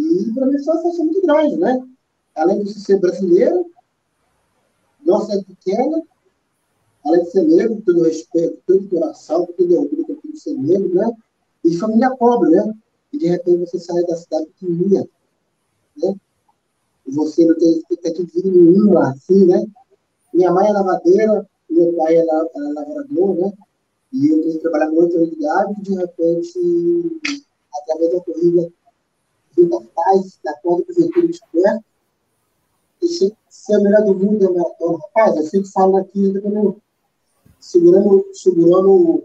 E para mim foi uma força muito grande, né? Além de ser brasileiro, nossa pequena, além de ser negro, com todo respeito, com todo coração, com todo orgulho que eu tenho de ser negro, né? E família pobre, né? E de repente você sai da cidade pequenininha, né? E você não tem expectativa nenhuma, assim, né? Minha mãe é lavadeira, meu pai é, la, é lavrador, né? E eu tenho que trabalhar muito e de repente, através da corrida, paz, da conta do Ventura Descoberto, e ser o melhor do mundo da maratona. Rapaz, eu sempre falo aqui, segurando, segurando o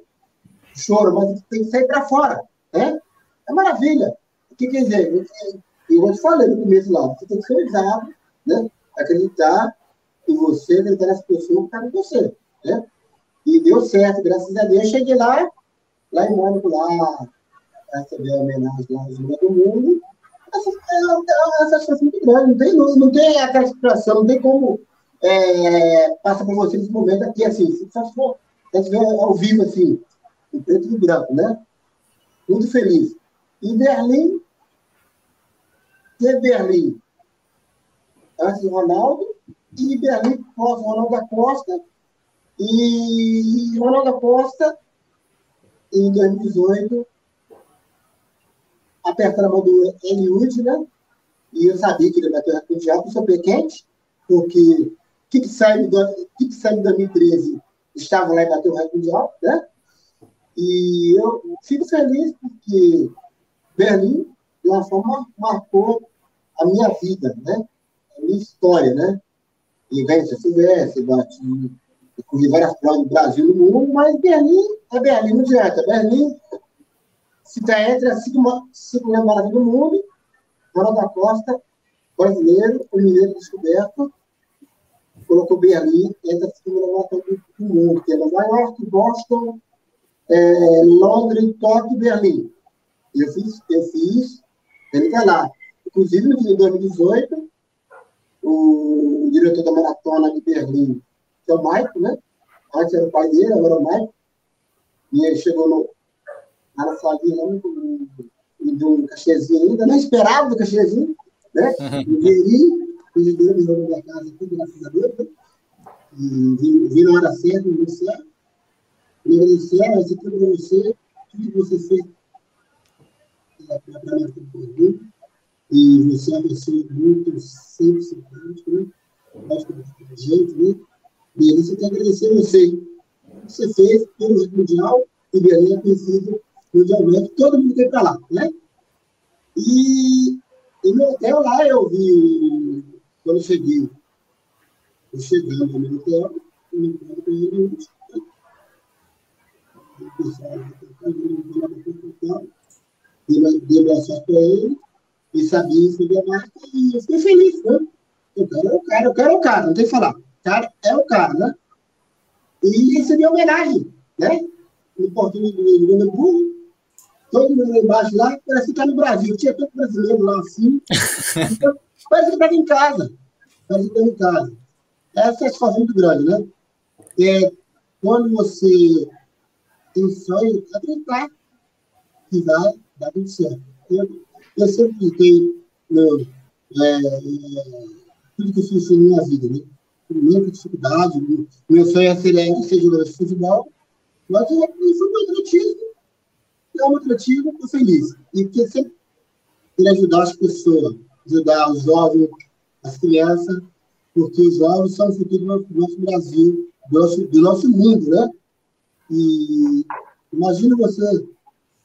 choro, mas tem que sair para fora, né? É maravilha. O que quer dizer? Eu, eu te falei no começo lá, você tem que ser usado, né? Acreditar em você, acreditar nas pessoas que estão com você, né? E deu certo, graças a Deus. Eu cheguei lá, lá em Mônaco, lá, receber a homenagem lá no do mundo, uma satisfação muito grande. Não tem, não, não tem aquela situação, não tem como é, passar por você nesse momento aqui, assim, se for se ao vivo, assim, em preto e branco, né? Muito feliz. E Berlim, ter Berlim antes do Ronaldo, e Berlim pós Ronaldo da Costa, e Ronaldo da Costa, em 2018, apertando a mão do Eliud, né? E eu sabia que ele ia bater o recorde mundial, porque sou pé quente, porque que saiu de 2013 estava lá e bateu o recorde mundial, né? E eu fico feliz porque Berlim, de uma forma, marcou a minha vida, né? A minha história, né? E ganhei se Silvestre, bati, corri várias provas do Brasil e do mundo, mas Berlim é Berlim, não adianta. Berlim se está entre as cinco, cinco maravilhas do mundo, Ronaldo da Costa, brasileiro, o mineiro descoberto, colocou Berlim entre as cinco maravilhas do mundo, que é Nova York, Boston, é, Londres, Tóquio e Berlim. Eu fiz, eu fiz, ele está lá. Inclusive, em 2018, o, diretor da maratona de Berlim, que é o Mike, né? Antes era o pai dele, agora é o Mike. E ele chegou no, lá na Flavinha, me deu um cachezinho ainda, não esperava do cachezinho, né? Uhum. Veri, fiz dele, me da casa, tudo graças a Deus, né? E vi, vi na hora certa, no certo me agradecer, agradecer tudo para você, tudo que você fez para mim, e você é uma pessoa muito sempre simpática, né? Gosta da gente, né? E eu só quero agradecer a você. Que você fez pelo Mundial e Belém é conhecido mundialmente, todo mundo tem para lá, né? E, e no hotel lá eu vi, quando eu cheguei, eu chegando no hotel, eu me encontro com ele, dei abraço para ele, e sabia sobre a marca, e eu fiquei feliz, né? O cara é o cara, o cara é o cara, não tem que falar. O cara é o cara, né? E recebi homenagem, né? No portão do Luxemburgo, todo mundo lá embaixo lá, parece que está no Brasil. Tinha todo brasileiro lá assim. Então, parece que estava em casa. Parece que estava em casa. É uma satisfação muito grande, né? É, quando você tem sonho, acreditar que vai dar tudo certo. Eu, eu sempre no, é, é, tudo que eu fiz na minha vida, né? Muita dificuldade, meu sonho é ser, ser jogador de futebol, mas eu, eu fui muito atletivo, é um estou feliz. E porque sempre ajudar as pessoas, ajudar os jovens, as crianças, porque os jovens são o futuro do nosso Brasil, do nosso, do nosso mundo, né? E imagina você estar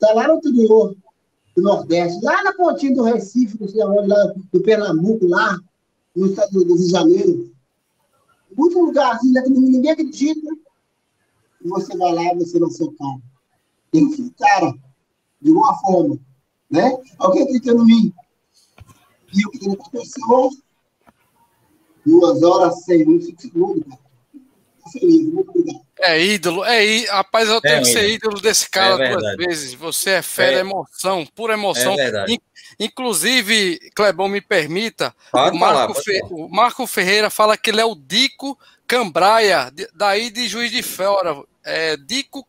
tá lá no interior do Nordeste, lá na pontinha do Recife, não sei onde, lá do Pernambuco, lá no estado do Rio de Janeiro. Muito lugarzinho lá que ninguém acredita. E você vai lá você não ser cara. Tem que ser cara, de alguma forma. Né? Alguém acredita em mim. E eu queria que a pessoa, duas horas, seis minutos, cinco segundos, cara. Feliz, muito obrigado.
É ídolo, é ídolo. Rapaz, eu tenho é, que ser ídolo desse cara é duas vezes. Você é fera, é. emoção, pura emoção. É Inclusive, Clebão, me permita, o Marco, falar, Fe... o Marco, Ferreira fala que ele é o Dico Cambraia, daí de Juiz de Fora. É Dico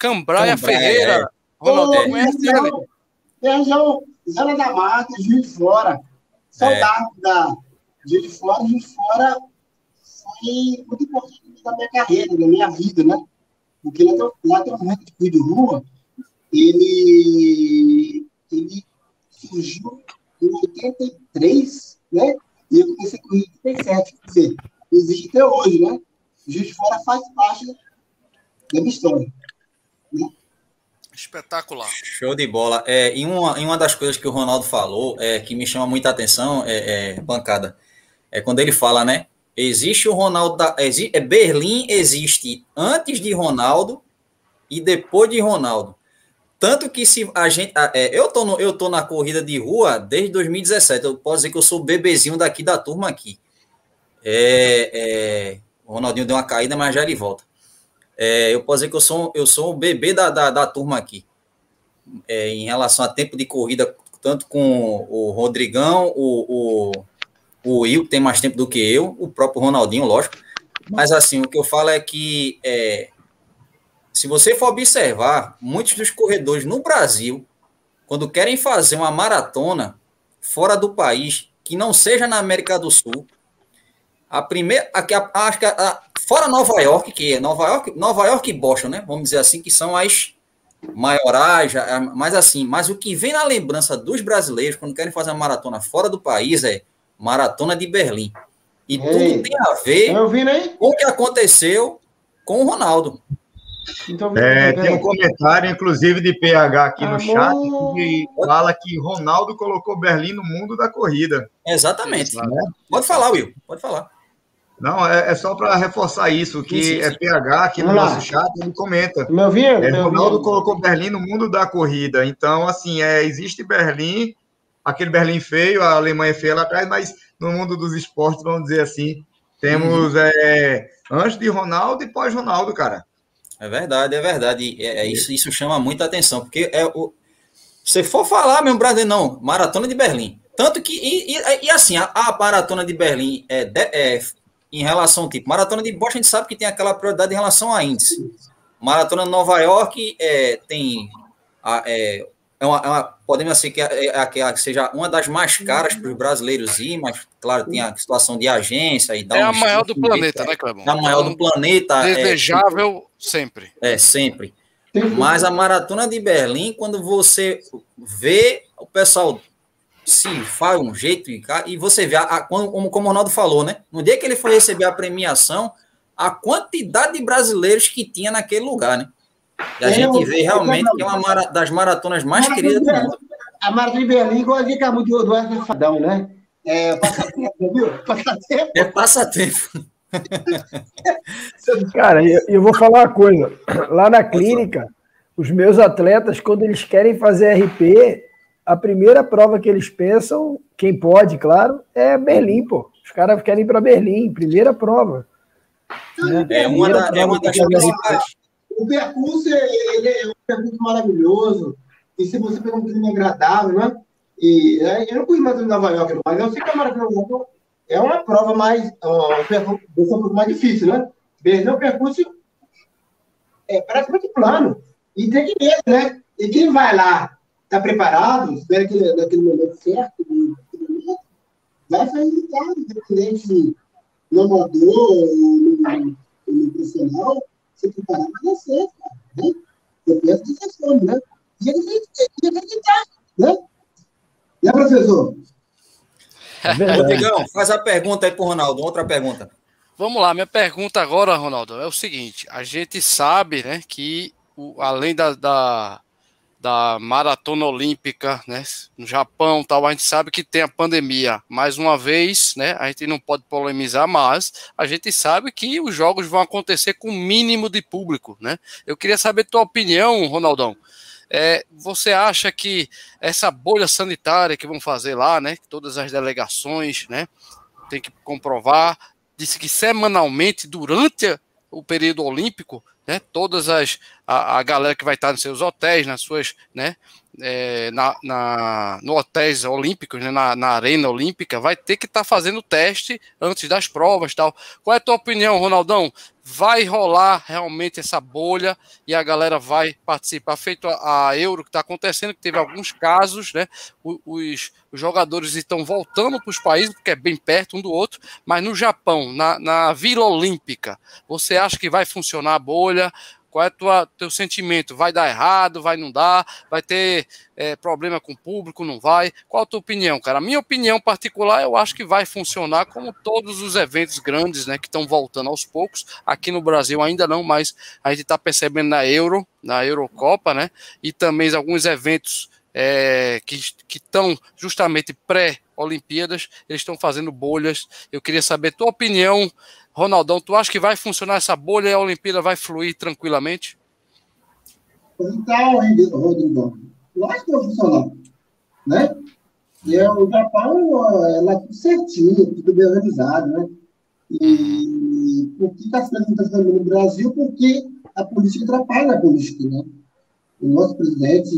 Cambraia, Cambraia Ferreira. É.
Conhece ele? Região Zona da Mata, Juiz de Fora. Soldado é. da Juiz de Fora. Juiz de Fora foi muito importante da minha carreira, da minha vida, né? Porque lá, lá tem um momento de cuido de rua, ele, ele surgiu em 83, né? E eu comecei a correr em 87, quer dizer, existe até hoje, né? Juiz de Fora faz parte da minha história.
Espetacular.
Show de bola. É, uma, uma das coisas que o Ronaldo falou, é, que me chama muita atenção, é, é bancada, é quando ele fala, né? Existe o Ronaldo da, é, Berlim existe antes de Ronaldo e depois de Ronaldo. Tanto que se a gente. É, eu, tô no, eu tô na corrida de rua desde 2017. Eu posso dizer que eu sou bebezinho daqui da turma aqui. É, é, o Ronaldinho deu uma caída, mas já ele volta. É, eu posso dizer que eu sou, eu sou o bebê da, da, da turma aqui. É, em relação a tempo de corrida, tanto com o Rodrigão, o, o o Will, que tem mais tempo do que eu, o próprio Ronaldinho, lógico. Mas assim, o que eu falo é que é, se você for observar, muitos dos corredores no Brasil, quando querem fazer uma maratona fora do país, que não seja na América do Sul. A primeira, aqui, acho que fora Nova York, que é Nova York, Nova York e Boston, né? Vamos dizer assim, que são as maiorais, mas assim, mas o que vem na lembrança dos brasileiros quando querem fazer uma maratona fora do país é maratona de Berlim. E Ei, tudo tem a ver com o que aconteceu com o Ronaldo.
Então, é, tem um comentário, inclusive, de PH aqui no chat, que fala que Ronaldo colocou Berlim no mundo da corrida.
Exatamente. Né? Pode falar, Will, pode falar.
Não, é, é só para reforçar isso, que sim, sim, é PH aqui no nosso chat, ele comenta.
Meu ouvindo? É,
Ronaldo colocou Berlim no mundo da corrida. Então, assim, é, existe Berlim, aquele Berlim feio, a Alemanha feia lá atrás, mas no mundo dos esportes, vamos dizer assim, temos uhum. é, antes de Ronaldo e pós-Ronaldo, cara.
É verdade, é verdade. É, é, isso, isso chama muita atenção, porque é o. Se for falar, meu brasileiro, não, maratona de Berlim. Tanto que, e, e, e assim, a, a, maratona de Berlim é, de, é, em relação, tipo, maratona de Boston, a gente sabe que tem aquela prioridade em relação a índice. Maratona de Nova York é, tem a, é, é uma, é uma, podemos dizer que, é, é, que seja uma das mais caras para os brasileiros ir, mas, claro, tem a situação de agência e
dá É um a maior do planeta, né, Clebão? É
a maior do planeta.
É, Desejável sempre.
É, sempre. Mas a maratona de Berlim, quando você vê o pessoal se faz um jeito e você vê, a, a, como, como o Ronaldo falou, né? No dia que ele foi receber a premiação, a quantidade de brasileiros que tinha naquele lugar, né? E a gente vê realmente que é uma das maratonas mais queridas do mundo.
A Maratona de Berlim, igual a dica muito do Wesley Fadão, né? É passatempo, viu? Passatempo.
É passatempo.
Cara, eu, eu vou falar uma coisa. Lá na clínica, os meus atletas, quando eles querem fazer RP, a primeira prova que eles pensam, quem pode, claro, é Berlim, pô. Os caras querem ir para Berlim, primeira prova.
É, é uma, da, é uma das principais
o percurso ele é um percurso maravilhoso. E se você pegar um clima agradável, né? E é, eu não conheço mais em Nova York, mas eu sei que é maravilhoso. É uma prova mais, uh, um percurso mais difícil, né? Berlim é um percurso é, praticamente plano. E tem que ver, né? E quem vai lá, está preparado, espera que naquele momento certo, vai sair de casa, independente no amador, no, no profissional, se preparar para dar certo. Né? Eu penso dessa forma, né? E ele acreditar, né? Né, professor?
Rodrigão, faz a pergunta aí para o Ronaldo. Outra pergunta.
Vamos lá, minha pergunta agora, Ronaldo, é o seguinte: a gente sabe, né, que o, além da, da, da maratona olímpica, né, no Japão, tal, a gente sabe que tem a pandemia. Mais uma vez, né, a gente não pode polemizar, mas a gente sabe que os jogos vão acontecer com o mínimo de público, né? Eu queria saber tua opinião, Ronaldão. É, você acha que essa bolha sanitária que vão fazer lá, né, todas as delegações, né, tem que comprovar, disse que semanalmente durante o período olímpico né, todas as a, a, galera que vai estar nos seus hotéis, nas suas, né, é, na, na, no hotéis olímpicos, né, na, na arena olímpica, vai ter que estar tá fazendo teste antes das provas, tal. Qual é a tua opinião, Ronaldão? Vai rolar realmente essa bolha e a galera vai participar, feito a, a Euro que está acontecendo, que teve alguns casos, né? Os, os jogadores estão voltando para os países, porque é bem perto um do outro, mas no Japão, na, na Vila Olímpica, você acha que vai funcionar a bolha? Qual é o teu sentimento? Vai dar errado? Vai não dar? Vai ter é, problema com o público? Não vai? Qual a tua opinião, cara? A minha opinião particular, eu acho que vai funcionar como todos os eventos grandes, né, que estão voltando aos poucos. Aqui no Brasil ainda não, mas a gente está percebendo na Euro, na Eurocopa, né, e também alguns eventos é, que estão justamente pré-Olimpíadas, eles estão fazendo bolhas. Eu queria saber tua opinião Ronaldão, tu acha que vai funcionar essa bolha e a Olimpíada vai fluir tranquilamente?
Então, Rodrigo, eu acho que vai funcionar. Né? E é, o Japão, ela é tudo certinho, tudo bem organizado, né? E por que está sendo acontecendo no Brasil? Porque a política atrapalha a política, né? O nosso presidente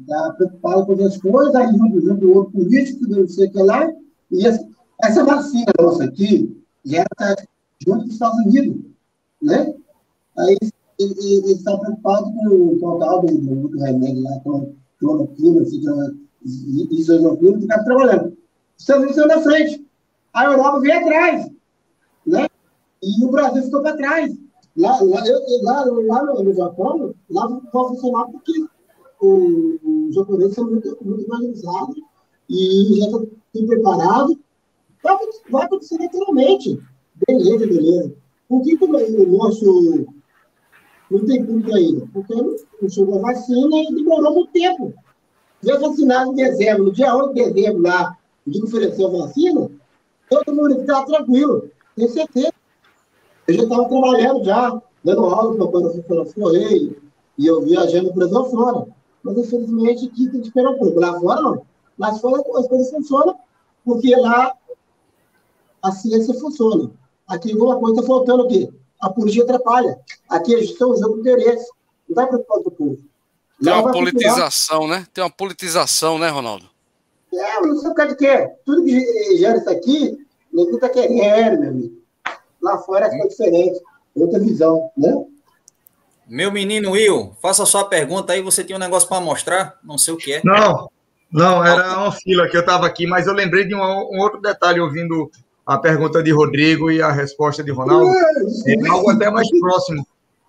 está preocupado com as coisas, aí junto, junto o outro político, não sei o que lá, e essa, essa vacina nossa aqui, já está junto com os Estados Unidos, né? Aí eles estão preocupados com o total do, do, remédio lá, com cloroquina, isosofina, ficar trabalhando. Estados Unidos saiu na frente. A Europa veio atrás. Né? E o Brasil ficou para trás. Lá, lá, eu, lá, lá no, Japão, lá vai funcionar porque os japoneses são muito, muito organizados e já estão preparados. Vai, vai acontecer naturalmente. Beleza, beleza. Por que, o nosso não tem público ainda? Porque não chegou a vacina e demorou muito tempo. Já vacinado em dezembro, no dia 8 de dezembro, lá, o dia que ofereceu a vacina, todo mundo ficava tranquilo, tenho certeza. Eu já estava trabalhando já, dando aula para o Correio, e eu viajando para Brasil fora. Mas, infelizmente, aqui tem que esperar um pouco. Lá fora, não. Lá fora as coisas funcionam, porque lá a ciência funciona. Aqui alguma coisa está faltando o quê? A política atrapalha. Aqui a gestão é um jogo de interesse. Não vai preocupar com o povo.
Tem uma politização, né? Tem uma politização, né, Ronaldo?
É, não sei o que quer. Tudo que gera isso aqui, ninguém está querendo, meu amigo. Lá fora é diferente. Outra visão, né?
Meu menino Will, faça a sua pergunta aí. Você tem um negócio para mostrar? Não sei o que é.
Não, não, era uma fila que eu estava aqui, mas eu lembrei de um, um, outro detalhe ouvindo a pergunta de Rodrigo e a resposta de Ronaldo. É algo até mais próximo.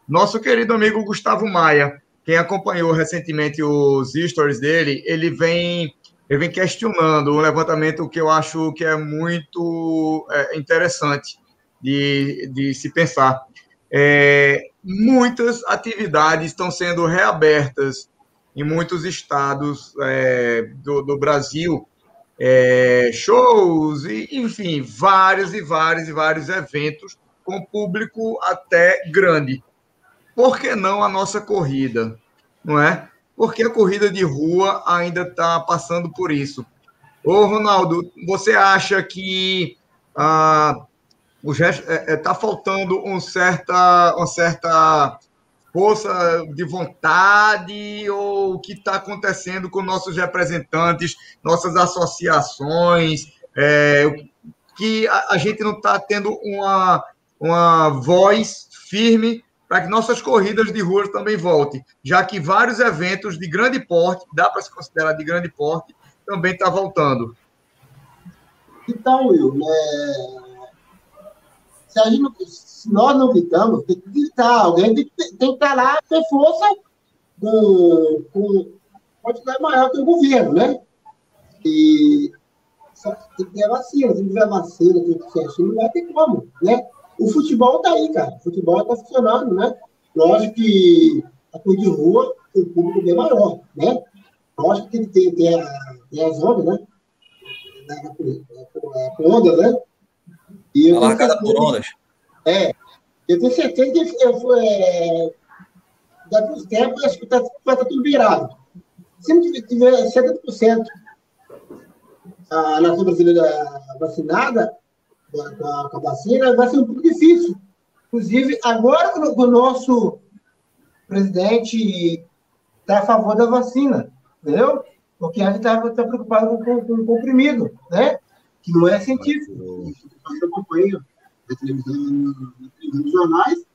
Nosso querido amigo Gustavo Maia, quem acompanhou recentemente os stories dele, ele vem, ele vem questionando um levantamento que eu acho que é muito é, interessante de, de se pensar. É, muitas atividades estão sendo reabertas em muitos estados é, do, do, Brasil, é, shows, e, enfim, vários e vários e vários eventos com público até grande. Por que não a nossa corrida? Não é? Porque a corrida de rua ainda está passando por isso. Ô, Ronaldo, você acha que ah, está é, é, tá faltando um certa, uma certa força de vontade ou o que está acontecendo com nossos representantes, nossas associações, é, que a, a, gente não está tendo uma, uma voz firme para que nossas corridas de rua também voltem, já que vários eventos de grande porte, dá para se considerar de grande porte, também está voltando.
Então, Will, é, se, a gente se nós não gritamos, tem que gritar. Alguém tem, que estar lá ter força com, com quantidade maior que o governo, né? E só tem que ter vacina. Se não tiver vacina, tem que assim, não vai ter como, né? O futebol tá aí, cara. O futebol tá funcionando, né? Lógico que a coisa de rua, o público bem maior, né? Lógico que tem, tem, a, tem as ondas, né? A, a, onda, né?
E a largada por ondas.
É. Eu tenho certeza que eu. É, daqui uns tempos, acho que está tá tudo virado. Se não tiver 70% a nação brasileira vacinada, com a, vacina, vai ser um pouco difícil. Inclusive, agora o nosso presidente está a favor da vacina, entendeu? Porque a gente está tá preocupado com o comprimido, né? Que não é científico eu acompanho na televisão, nos jornais,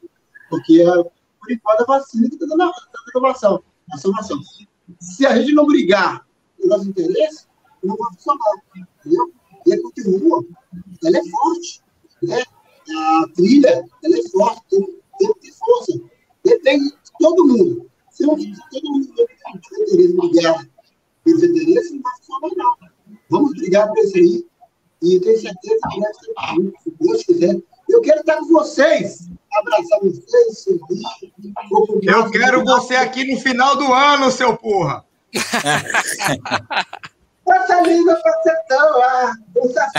porque é, por enquanto a vacina que está dando a aprovação, a salvação. Se a gente não brigar pelos interesses, não vai funcionar. Entendeu? E a continua, ela é forte. Né? A trilha, ela é forte, tem, tem ter força. Depende de todo mundo. Se, eu, todo mundo tiver interesse em brigar pelos interesses, não vai funcionar, não. Vamos brigar por isso aí e tenho certeza que vai ser muito, se Deus quiser. Eu quero estar com vocês, abraçar vocês, sorrir.
Eu quero você aqui no final do ano, seu porra.
Essa língua pra sertão, ah,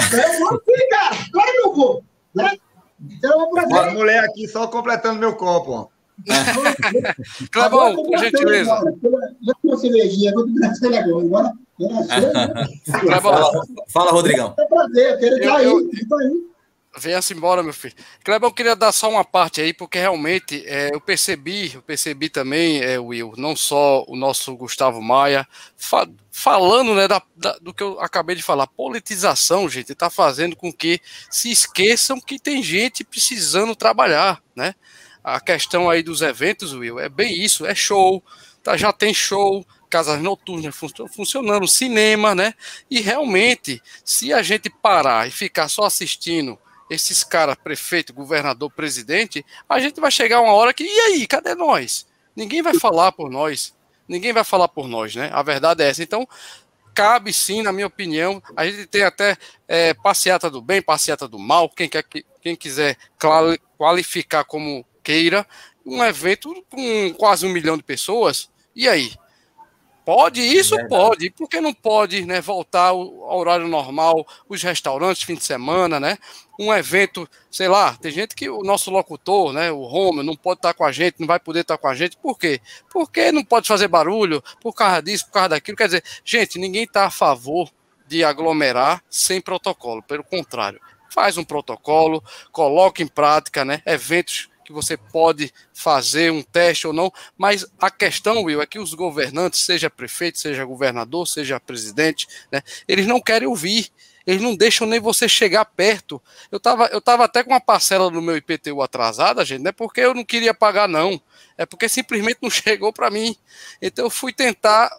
sertão, vou sim, cara. Claro que eu vou, né?
Então, é um prazer. A mulher aqui só completando meu copo, ó.
Clebão, por gentileza.
Já uma cervejinha, vou te agora. Bora.
Fala, fala, Rodrigão. É
prazer, quero estar aí. aí.
Venha-se embora, meu filho. Clebão, eu queria dar só uma parte aí, porque realmente é, eu percebi, eu percebi também, é, Will, não só o nosso Gustavo Maia, fa falando né, da, da, do que eu acabei de falar. Politização, gente, está fazendo com que se esqueçam que tem gente precisando trabalhar, né? A questão aí dos eventos, Will, é bem isso, é show, tá, já tem show, casas noturnas funcionando, cinema, né? E realmente, se a gente parar e ficar só assistindo esses caras, prefeito, governador, presidente, a gente vai chegar uma hora que, e aí, cadê nós? Ninguém vai falar por nós. Ninguém vai falar por nós, né? A verdade é essa. Então, cabe sim, na minha opinião. A gente tem até é, passeata do bem, passeata do mal, quem, quer, quem quiser qualificar como queira, um evento com quase um milhão de pessoas. E aí? Pode isso? É pode. Por que não pode né, voltar ao horário normal, os restaurantes, fim de semana, né? Um evento, sei lá, tem gente que o nosso locutor, né, o Romer, não pode estar com a gente, não vai poder estar com a gente. Por quê? Porque não pode fazer barulho, por causa disso, por causa daquilo. Quer dizer, gente, ninguém está a favor de aglomerar sem protocolo. Pelo contrário, faz um protocolo, coloca em prática, né? Eventos que você pode fazer um teste ou não, mas a questão, Will, é que os governantes, seja prefeito, seja governador, seja presidente, né, eles não querem ouvir, eles não deixam nem você chegar perto. Eu estava eu tava até com uma parcela do meu IPTU atrasada, gente, não é porque eu não queria pagar, não, é porque simplesmente não chegou para mim. Então eu fui tentar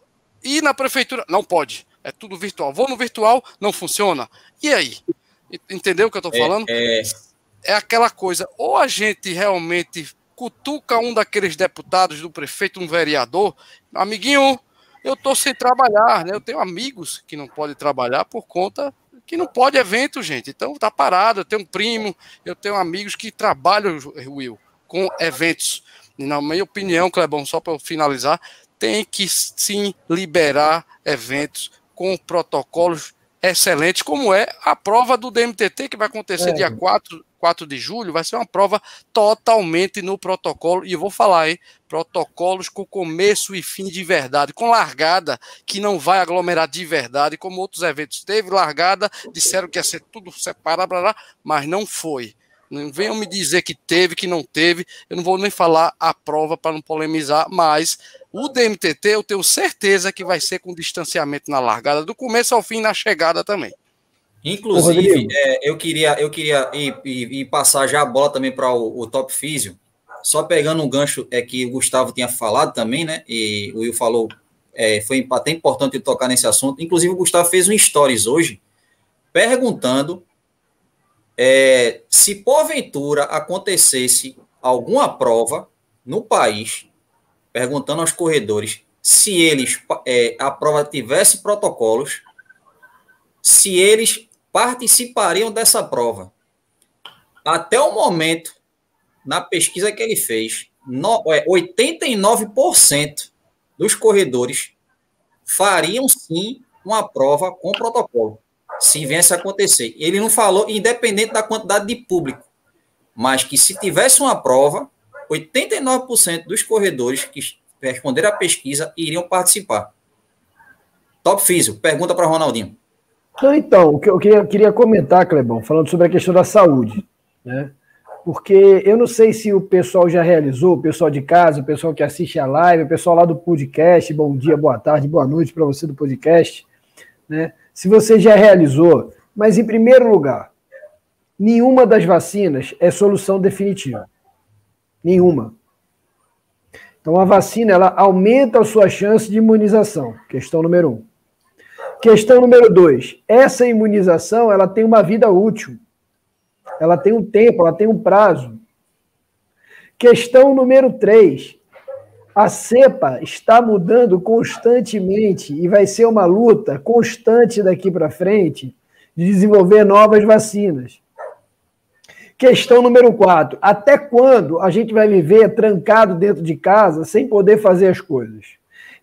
ir na prefeitura, não pode, é tudo virtual. Vou no virtual, não funciona. E aí? Entendeu o que eu estou é, falando? É, é é aquela coisa, ou a gente realmente cutuca um daqueles deputados, do prefeito, um vereador, amiguinho, eu estou sem trabalhar, né? Eu tenho amigos que não podem trabalhar por conta que não pode evento, gente. Então tá parado. Eu tenho um primo, eu tenho amigos que trabalham, Will, com eventos. E na minha opinião, Clebão, só para finalizar, tem que sim liberar eventos com protocolos excelentes, como é a prova do DMTT, que vai acontecer é. dia 4 4 de julho, vai ser uma prova totalmente no protocolo. E eu vou falar, hein? Protocolos com começo e fim de verdade, com largada que não vai aglomerar de verdade, como outros eventos. Teve largada, disseram que ia ser tudo separado, blá, blá, mas não foi. Não venham me dizer que teve, que não teve. Eu não vou nem falar a prova para não polemizar, mas o DMTT eu tenho certeza que vai ser com distanciamento na largada, do começo ao fim na chegada também.
Inclusive, é, eu queria, eu queria ir, ir, ir, passar já a bola também para o, o, Top Físio, só pegando um gancho é que o Gustavo tinha falado também, né? E o Will falou, é, foi até importante tocar nesse assunto. Inclusive, o Gustavo fez um stories hoje perguntando é, se porventura acontecesse alguma prova no país, perguntando aos corredores se eles é, a prova tivesse protocolos, se eles participariam dessa prova. Até o momento, na pesquisa que ele fez, no, é, 89% dos corredores fariam sim uma prova com protocolo, se viesse a acontecer. Ele não falou, independente da quantidade de público, mas que se tivesse uma prova, 89% dos corredores que responderam à pesquisa iriam participar. Top Físico, pergunta para Ronaldinho.
Então, o que eu queria, queria comentar, Clebão, falando sobre a questão da saúde, né? Porque eu não sei se o pessoal já realizou, o pessoal de casa, o pessoal que assiste a live, o pessoal lá do podcast, bom dia, boa tarde, boa noite para você do podcast, né? Se você já realizou, mas em primeiro lugar, nenhuma das vacinas é solução definitiva. Nenhuma. Então a vacina ela aumenta a sua chance de imunização, questão número um. Questão número dois: essa imunização ela tem uma vida útil, ela tem um tempo, ela tem um prazo. Questão número três: a cepa está mudando constantemente e vai ser uma luta constante daqui para frente de desenvolver novas vacinas. Questão número quatro: até quando a gente vai viver trancado dentro de casa sem poder fazer as coisas?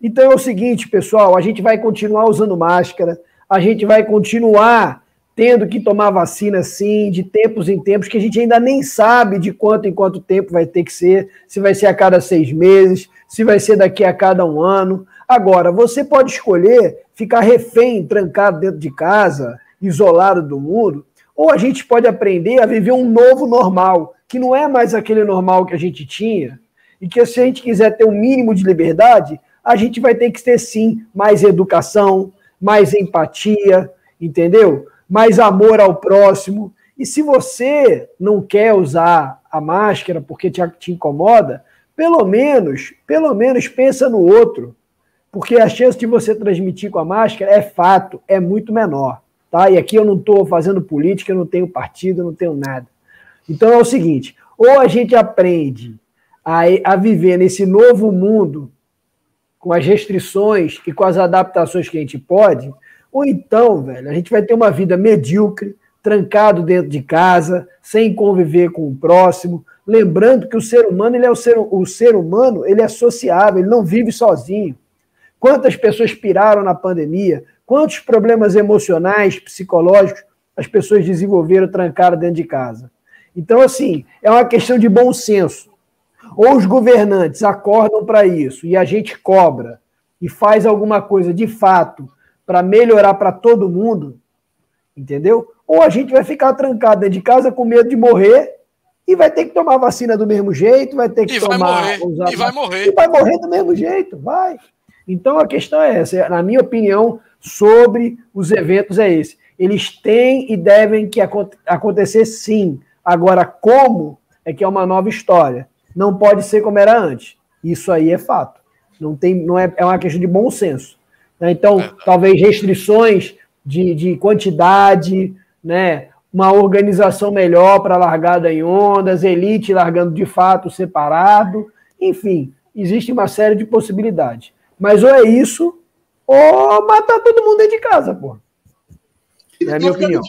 Então é o seguinte, pessoal, a gente vai continuar usando máscara, a gente vai continuar tendo que tomar vacina sim, de tempos em tempos, que a gente ainda nem sabe de quanto em quanto tempo vai ter que ser, se vai ser a cada seis meses, se vai ser daqui a cada um ano. Agora, você pode escolher ficar refém, trancado dentro de casa, isolado do mundo, ou a gente pode aprender a viver um novo normal, que não é mais aquele normal que a gente tinha, e que se a gente quiser ter um mínimo de liberdade, a gente vai ter que ter sim mais educação, mais empatia, entendeu? Mais amor ao próximo. E se você não quer usar a máscara porque te, te incomoda, pelo menos, pelo menos pensa no outro. porque a chance de você transmitir com a máscara é fato, é muito menor. Tá? E aqui eu não estou fazendo política, eu não tenho partido, eu não tenho nada. Então é o seguinte: ou a gente aprende a, a viver nesse novo mundo com as restrições e com as adaptações que a gente pode, ou então, velho, a gente vai ter uma vida medíocre, trancado dentro de casa, sem conviver com o próximo, lembrando que o ser humano, ele é o ser, o ser humano, ele é sociável, ele não vive sozinho. Quantas pessoas piraram na pandemia? Quantos problemas emocionais, psicológicos as pessoas desenvolveram trancaram dentro de casa? Então, assim, é uma questão de bom senso. Ou os governantes acordam para isso e a gente cobra e faz alguma coisa de fato para melhorar para todo mundo, entendeu? Ou a gente vai ficar trancado dentro de casa com medo de morrer e vai ter que tomar vacina do mesmo jeito, vai ter que
e
tomar.
Vai morrer, e vai morrer.
E vai morrer do mesmo jeito, vai. Então a questão é essa, na minha opinião, sobre os eventos é esse. Eles têm e devem que acontecer sim. Agora, como é que é uma nova história. Não pode ser como era antes. Isso aí é fato. Não tem, não é, é uma questão de bom senso. Né? Então, é. talvez restrições de, de quantidade, né? uma organização melhor para largada em ondas, elite largando de fato separado, enfim, existe uma série de possibilidades. Mas ou é isso, ou matar todo mundo dentro de casa, pô. É a minha opinião.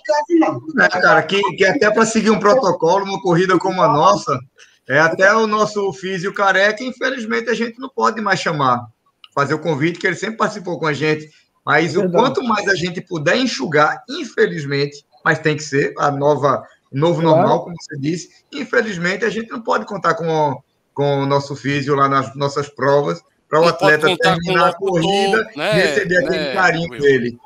É, cara, que, que até para seguir um protocolo, uma corrida como a nossa, é até o nosso físio careca, infelizmente a gente não pode mais chamar, fazer o convite, que ele sempre participou com a gente. Mas o quanto mais a gente puder enxugar, infelizmente, mas tem que ser a nova, o novo claro. normal, como você disse, infelizmente a gente não pode contar com, com o nosso físio lá nas nossas provas, para o atleta terminar a corrida né, e receber aquele né, carinho Will. dele.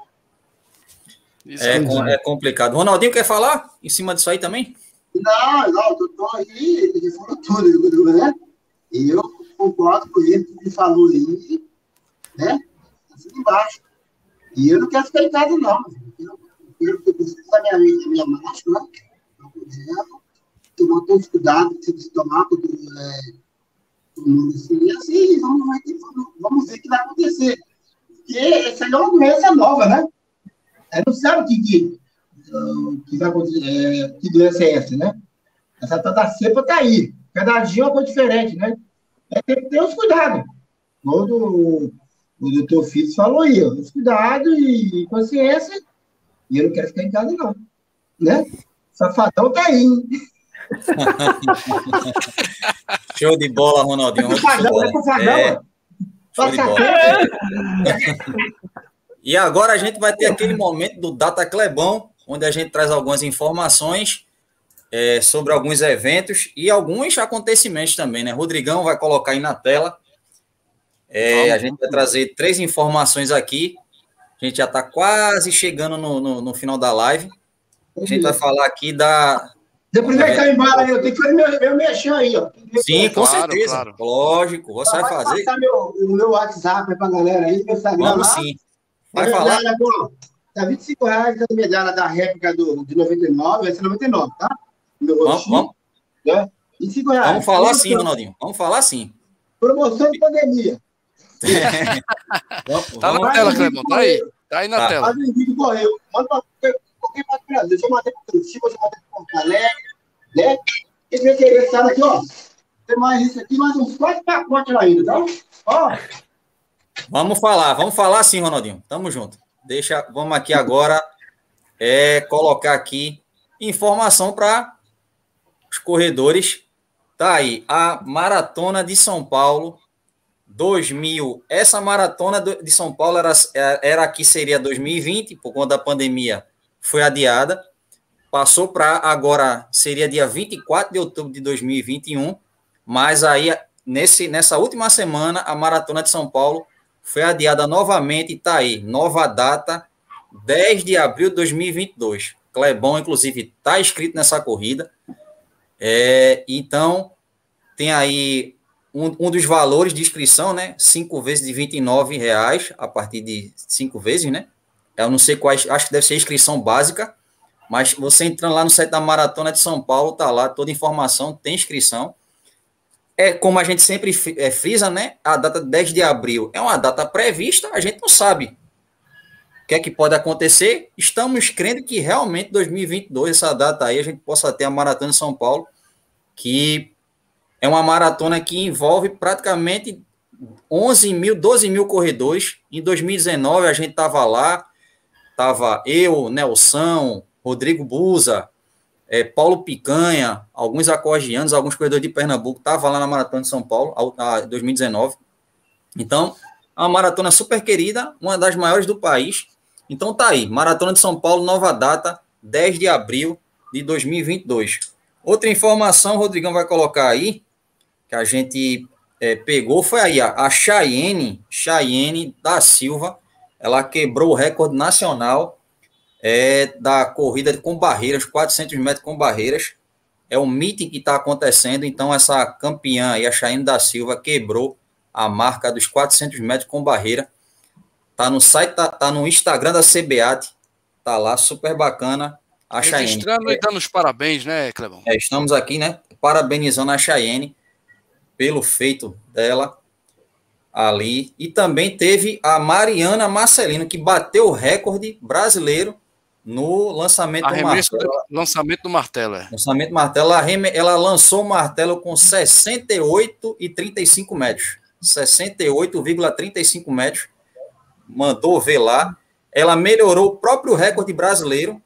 É, é, complicado. Ronaldinho quer falar em cima disso aí também?
Não, não, eu tô aí, ele falou tudo, né? E eu concordo com ele, que ele falou aí, né? Assim embaixo. E eu não quero ficar em casa, não. Eu, eu, eu preciso da minha, minha máscara, né? tomar todos os cuidados que você precisa tomar, tudo, é, e assim, vamos, vamos, vamos ver o que vai acontecer. Porque essa é uma doença nova, né? Ela não sabe o que, que, que vai acontecer, é, que doença é essa, né? Essa tanta cepa está aí. Cada dia é uma coisa diferente, né? É, tem que ter os cuidados. Quando o doutor Fitz falou aí, ó, os cuidados e consciência, e eu não quero ficar em casa, não. Né? Safadão tá aí?
Show de bola, Ronaldinho. É, é, show de bola. e agora a gente vai ter aquele momento do Data Clebão, onde a gente traz algumas informações é, sobre alguns eventos e alguns acontecimentos também, né? Rodrigão vai colocar aí na tela. É, a gente vai trazer três informações aqui. A gente já está quase chegando no, no, no, final da live. A gente vai falar aqui da,
depois vai estar embora aí, eu tenho que fazer meu, meu mexer aí, ó.
Sim, com claro, certeza. Claro. Lógico, você vai, vai fazer.
passar meu, o meu WhatsApp para a galera aí, meu Instagram.
Vamos lá. sim. Vai falar.
Medalha, bom, tá 25 reais a medalha da réplica do, de 99, vai ser 99, tá?
Meu vamos, vamos. Né? 25 reais. Vamos falar sim, Ronaldinho. Vamos falar sim.
Promoção de pandemia.
É. tá na tela, Clemão. Tá aí. Tá aí na tá. tela. Faz um vídeo correu. Manda para qualquer parte do Brasil. Deixa eu mandar para o Curitiba, deixa eu mandar para Porto Alegre né? Aqui, ó, tem mais isso aqui, mais uns quatro pacotes ainda, tá? Ó.
Vamos falar, vamos falar sim, Ronaldinho. Tamo junto. Deixa, vamos aqui agora é, colocar aqui informação para os corredores. Tá aí, a Maratona de São Paulo 2000. Essa maratona de São Paulo era, era aqui seria 2020, por conta da pandemia, foi adiada passou para agora, seria dia 24 de outubro de 2021, mas aí, nesse, nessa última semana, a Maratona de São Paulo foi adiada novamente e está aí, nova data, 10 de abril de 2022. Clebão, inclusive, está inscrito nessa corrida. É, então, tem aí um, um, dos valores de inscrição, né? Cinco vezes de 29 reais, a partir de cinco vezes, né? Eu não sei quais, acho que deve ser inscrição básica. Mas você entrando lá no site da Maratona de São Paulo, tá lá toda informação, tem inscrição. é como a gente sempre é, frisa, né? A data 10 de abril é uma data prevista, a gente não sabe o que é que pode acontecer. Estamos crendo que realmente 2022, essa data aí, a gente possa ter a Maratona de São Paulo, que é uma maratona que envolve praticamente 11 mil, 12 mil corredores. Em 2019 a gente estava lá, estava eu, Nelson, Rodrigo Buza, é, Paulo Picanha, alguns acordianos, alguns corredores de Pernambuco, estavam lá na Maratona de São Paulo, a, a 2019. Então, é uma maratona super querida, uma das maiores do país. Então tá aí, Maratona de São Paulo, nova data, 10 de abril de 2022. Outra informação, o Rodrigão vai colocar aí, que a gente é, pegou, foi aí, a, a Cheyenne, Cheyenne da Silva, ela quebrou o recorde nacional é da corrida com barreiras, 400 metros com barreiras. É um meeting que está acontecendo, então essa campeã aí, a Chayane da Silva, quebrou a marca dos 400 metros com barreira. Tá no site, tá, tá no Instagram da CBAT, tá lá, super bacana. A.
Registrando e dando os parabéns, né, Clebão?
É, estamos aqui, né, parabenizando a Chayenne pelo feito dela ali. E também teve a Mariana Marcelino, que bateu o recorde brasileiro no lançamento
Arremesso do martelo. lançamento do martelo, é.
Lançamento do martelo, ela, ela lançou o martelo com 68,35 metros. 68,35 metros. Mandou ver lá. Ela melhorou o próprio recorde brasileiro,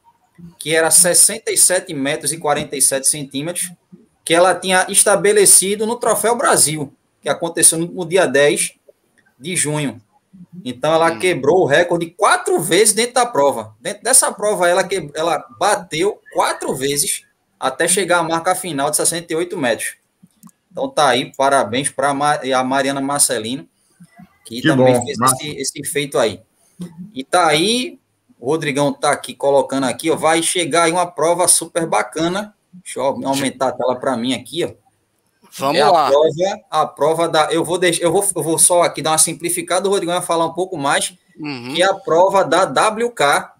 que era 67 metros e 47 centímetros, que ela tinha estabelecido no Troféu Brasil, que aconteceu no, no dia 10 de junho. Então ela hum. quebrou o recorde quatro vezes dentro da prova. Dentro dessa prova ela, que, ela bateu quatro vezes até chegar à marca final de 68 metros. Então tá aí, parabéns para a Mariana Marcelino, que, que também bom. fez esse, esse feito aí. E tá aí, o Rodrigão tá aqui colocando aqui, ó, vai chegar aí uma prova super bacana. Deixa eu aumentar a tela para mim aqui, ó.
Vamos é lá.
A prova, a prova da. Eu vou, deixar, eu, vou, eu vou só aqui dar uma simplificada, o Rodrigo vai falar um pouco mais. Uhum. Que é a prova da WK.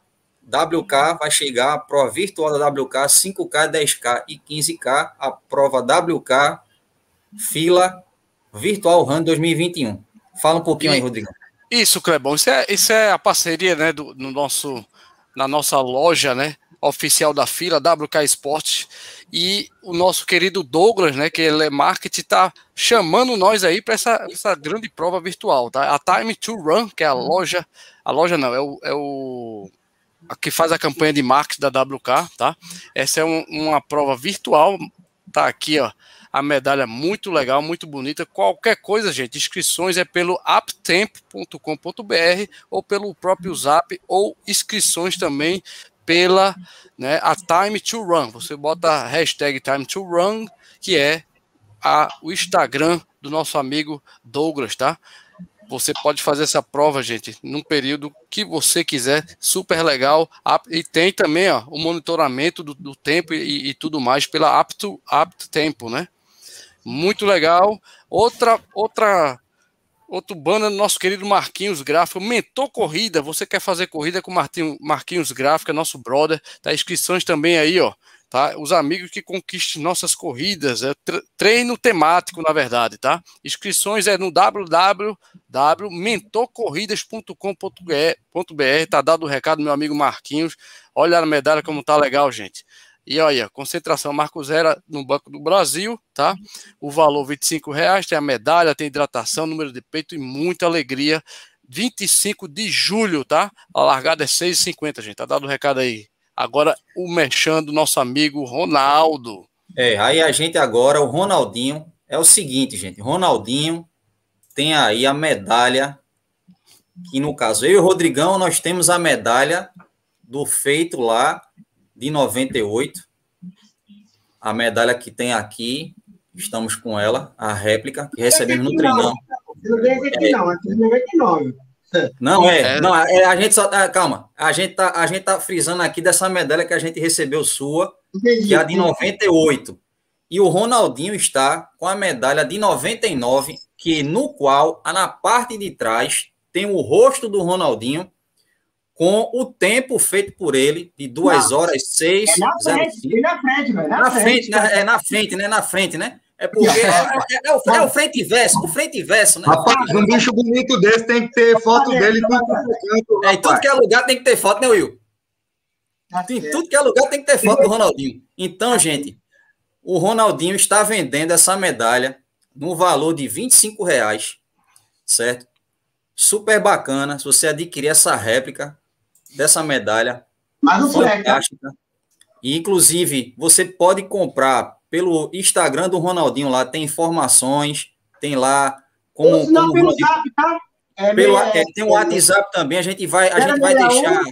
WK vai chegar, a prova virtual da WK, 5K, 10K e 15K. A prova WK, fila virtual Run 2021. Fala um pouquinho e, aí, Rodrigo.
Isso, Clebão. Isso é, isso é a parceria né, do, no nosso, na nossa loja, né? Oficial da fila, WK Esportes e o nosso querido Douglas, né, que ele é marketing, está chamando nós aí para essa, essa grande prova virtual, tá? A Time to Run, que é a loja, a loja não, é o, é o a que faz a campanha de marketing da WK, tá? Essa é um, uma prova virtual, tá aqui, ó, a medalha muito legal, muito bonita. Qualquer coisa, gente, inscrições é pelo aptempo.com.br ou pelo próprio Zap ou inscrições também pela né, a Time to Run. Você bota a hashtag Time to Run, que é a, o Instagram do nosso amigo Douglas, tá? Você pode fazer essa prova, gente, num período que você quiser, super legal. E tem também ó, o monitoramento do, do tempo e, e, tudo mais pela Apto, Apto Tempo, né? Muito legal. Outra, outra Outro banner nosso querido Marquinhos Gráfico, Mentor Corrida. Você quer fazer corrida com Marquinhos, Gráfico, é nosso brother. Tá inscrições também aí, ó. Tá? Os amigos que conquistem nossas corridas, é treino temático, na verdade, tá? Inscrições é no www.mentorcorridas.com.br, tá dado o recado, meu amigo Marquinhos. Olha a medalha como tá legal, gente. E olha, concentração Marco Zero no Banco do Brasil, tá? O valor R$ reais, tem a medalha, tem hidratação, número de peito e muita alegria. 25 de julho, tá? A largada é 6,50, gente. Tá dado o recado aí. Agora o mexendo nosso amigo Ronaldo.
É, aí a gente agora, o Ronaldinho, é o seguinte, gente. Ronaldinho tem aí a medalha, que no caso, eu e o Rodrigão, nós temos a medalha do feito lá de 98. A medalha que tem aqui, estamos com ela, a réplica, que recebemos no treinão. Não aqui não, é 99. Não, é, é. não, é, a gente só, é, calma, a gente, tá, a gente tá frisando aqui dessa medalha que a gente recebeu sua, que é a de 98. E o Ronaldinho está com a medalha de 99, que no qual, na parte de trás, tem o rosto do Ronaldinho com o tempo feito por ele, de 2 horas 6. É na frente, é na frente, velho. Na, na frente, frente né? é na frente, né? Na frente, né? É porque é, é, é, o, é o frente e verso, o frente e verso, né?
Rapaz, um bicho bonito desse tem que ter foto dele em
tudo É, em tudo que é lugar tem que ter foto, né, Will? Em tudo que é lugar tem que ter foto do Ronaldinho. Então, gente, o Ronaldinho está vendendo essa medalha no valor de 25 reais, certo? Super bacana. Se você adquirir essa réplica dessa medalha,
Mas o fantástica.
E, inclusive, você pode comprar pelo Instagram do Ronaldinho lá, tem informações, tem lá como.
Não, como pelo Zap, tá?
É, pelo, é, tem o um WhatsApp também, a gente vai, a gente vai deixar.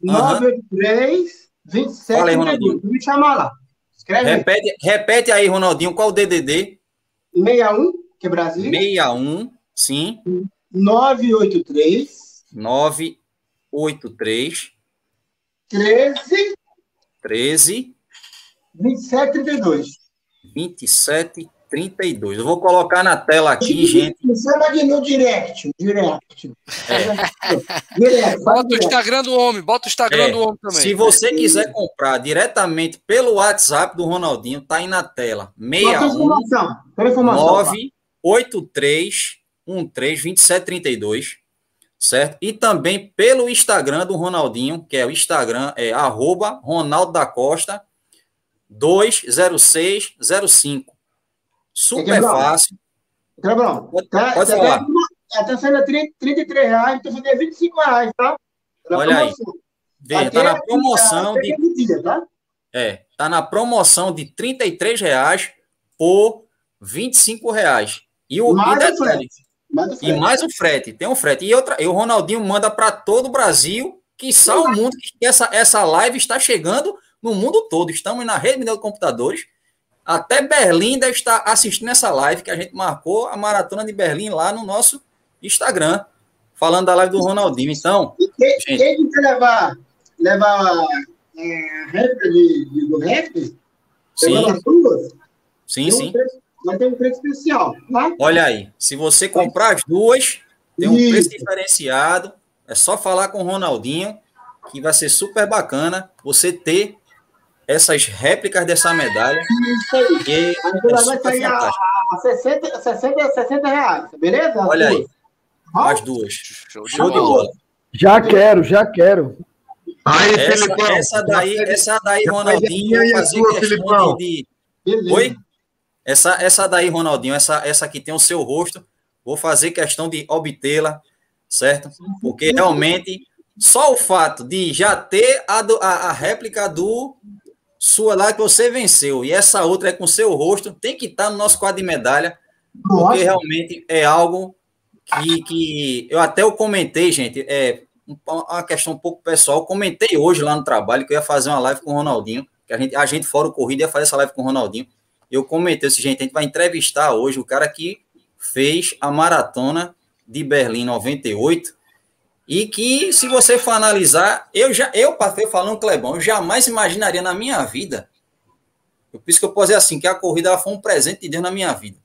983 27 Fala aí,
Ronaldinho. Me chamar lá. Escreve repete, aí. repete aí, Ronaldinho, qual o DDD?
61, que é Brasil.
61, sim.
983.
983.
13.
13.
2732.
2732. Eu vou colocar na tela aqui, gente.
Me chama de no direct. Direct.
É. direct bota o Instagram do homem, bota o Instagram é. do homem também.
Se você quiser comprar diretamente pelo WhatsApp do Ronaldinho, tá aí na tela. 61 983 13 2732 certo? E também pelo Instagram do Ronaldinho, que é o Instagram, é arroba Ronaldo da Costa 20605. Super fácil.
Clebrão, pode, tá, pode tá falar. Está sendo 30, 33 reais, então você 25 reais, tá?
Na Olha promoção. aí. Veja, tá na promoção de. Dia, tá? É, tá na promoção de 33 reais por 25 reais. E o, mais e, detalhe, mais e mais o frete. Tem um frete. E, outra, e o Ronaldinho manda para todo o Brasil, que só o mundo, que essa, essa live está chegando no mundo todo. Estamos na rede mundial de computadores. Até Berlim deve estar assistindo essa live que a gente marcou a maratona de Berlim lá no nosso Instagram, falando da live do Ronaldinho. Então,
quem, gente, quem levar, levar é, a réplica de, de, do rap,
sim. sim, sim.
Vai ter um preço especial. Tá?
Olha aí, se você comprar as duas, tem um preço diferenciado. É só falar com o Ronaldinho, que vai ser super bacana você ter essas réplicas dessa medalha.
Isso aí. Que a vai sair a, a 60, 60, 60 reais, beleza?
Olha aí. As duas. Show de, Show de bola.
Já quero, já quero.
Aí, essa, Filipão. Essa daí, essa daí, Ronaldinho, fazer questão de. de... Oi? Essa, essa daí, Ronaldinho, essa, essa aqui tem o seu rosto. Vou fazer questão de obtê-la, certo? Porque realmente só o fato de já ter a, a, a réplica do sua lá que você venceu e essa outra é com seu rosto, tem que estar no nosso quadro de medalha, porque realmente é algo que, que eu até eu comentei, gente, é uma questão um pouco pessoal, comentei hoje lá no trabalho que eu ia fazer uma live com o Ronaldinho, que a gente, a gente fora o corrida ia fazer essa live com o Ronaldinho, eu comentei esse gente, a gente vai entrevistar hoje o cara que fez a maratona de Berlim 98, e que, se você for analisar, eu já, eu passei falando, Clebão, eu jamais imaginaria na minha vida, por isso que eu posso dizer assim, que a corrida foi um presente de Deus na minha vida.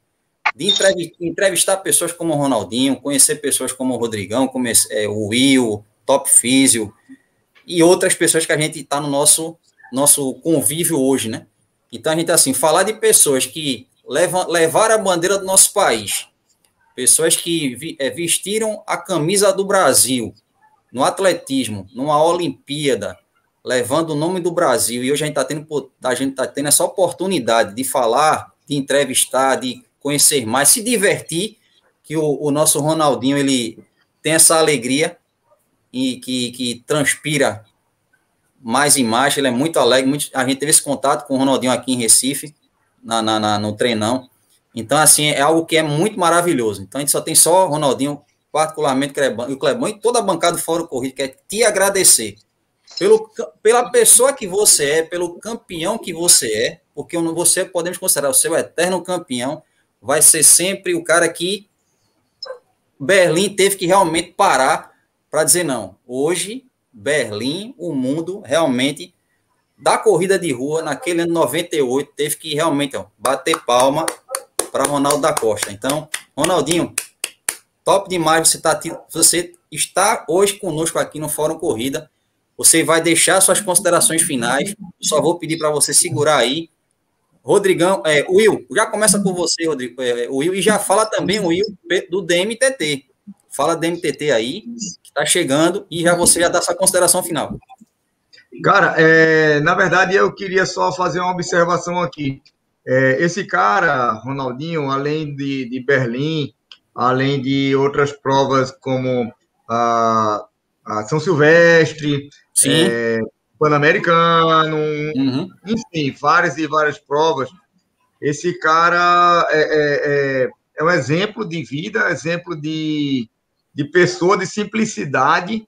De entrevistar pessoas como o Ronaldinho, conhecer pessoas como o Rodrigão, como é, o Will, Top Físio, e outras pessoas que a gente está no nosso, nosso convívio hoje, né? Então a gente, assim, falar de pessoas que levam, levaram a bandeira do nosso país, pessoas que vi, é, vestiram a camisa do Brasil no atletismo, numa Olimpíada, levando o nome do Brasil, e hoje a gente está tendo, gente tá tendo essa oportunidade de falar, de entrevistar, de conhecer mais, se divertir, que o, o nosso Ronaldinho ele tem essa alegria e que, que transpira mais e mais, ele é muito alegre, muito, a gente teve esse contato com o Ronaldinho aqui em Recife, na, na, na no treinão, então, assim, é algo que é muito maravilhoso. Então, a gente só tem só Ronaldinho, particularmente o Clebão e toda a bancada do Fórum Corrido, que é te agradecer pelo, pela pessoa que você é, pelo campeão que você é, porque você podemos considerar o seu eterno campeão, vai ser sempre o cara que Berlim teve que realmente parar para dizer não. Hoje, Berlim, o mundo realmente da corrida de rua, naquele ano 98, teve que realmente ó, bater palma para Ronaldo da Costa. Então, Ronaldinho, top demais você, tá, você está hoje conosco aqui no Fórum Corrida. Você vai deixar suas considerações finais. Só vou pedir para você segurar aí Rodrigão, é, Will, já começa por você, Rodrigo, é, Will, e já fala também, Will, do DMTT. Fala DMTT aí, que está chegando, e já você já dá sua consideração final.
Cara, é, na verdade, eu queria só fazer uma observação aqui. É, esse cara, Ronaldinho, além de, de Berlim, além de outras provas como a, a São Silvestre, é, Pan-Americano, uhum. enfim, várias e várias provas. Esse cara é, é, é, é, um exemplo de vida, exemplo de, de pessoa, de simplicidade.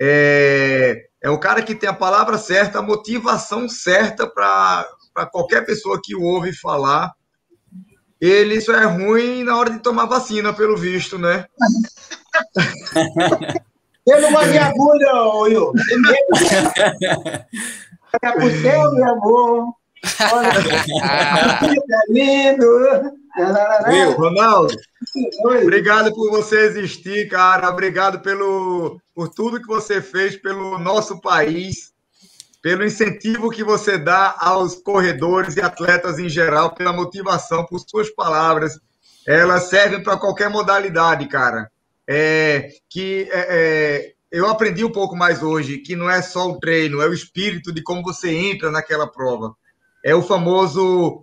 É, é um cara que tem a palavra certa, a motivação certa para qualquer pessoa que o ouve falar. Ele só é ruim na hora de tomar vacina, pelo visto, né?
Eu não gosto de agulha, Will. Pro céu, meu amor. Olha, tá lindo.
Will, Ronaldo. Obrigado por você existir, cara. Obrigado pelo, por tudo que você fez pelo nosso país, pelo incentivo que você dá aos corredores e atletas em geral, pela motivação, por suas palavras. Elas servem para qualquer modalidade, cara é, que é, é, eu aprendi um pouco mais hoje, que não é só o treino, é o espírito de como você entra naquela prova. É o famoso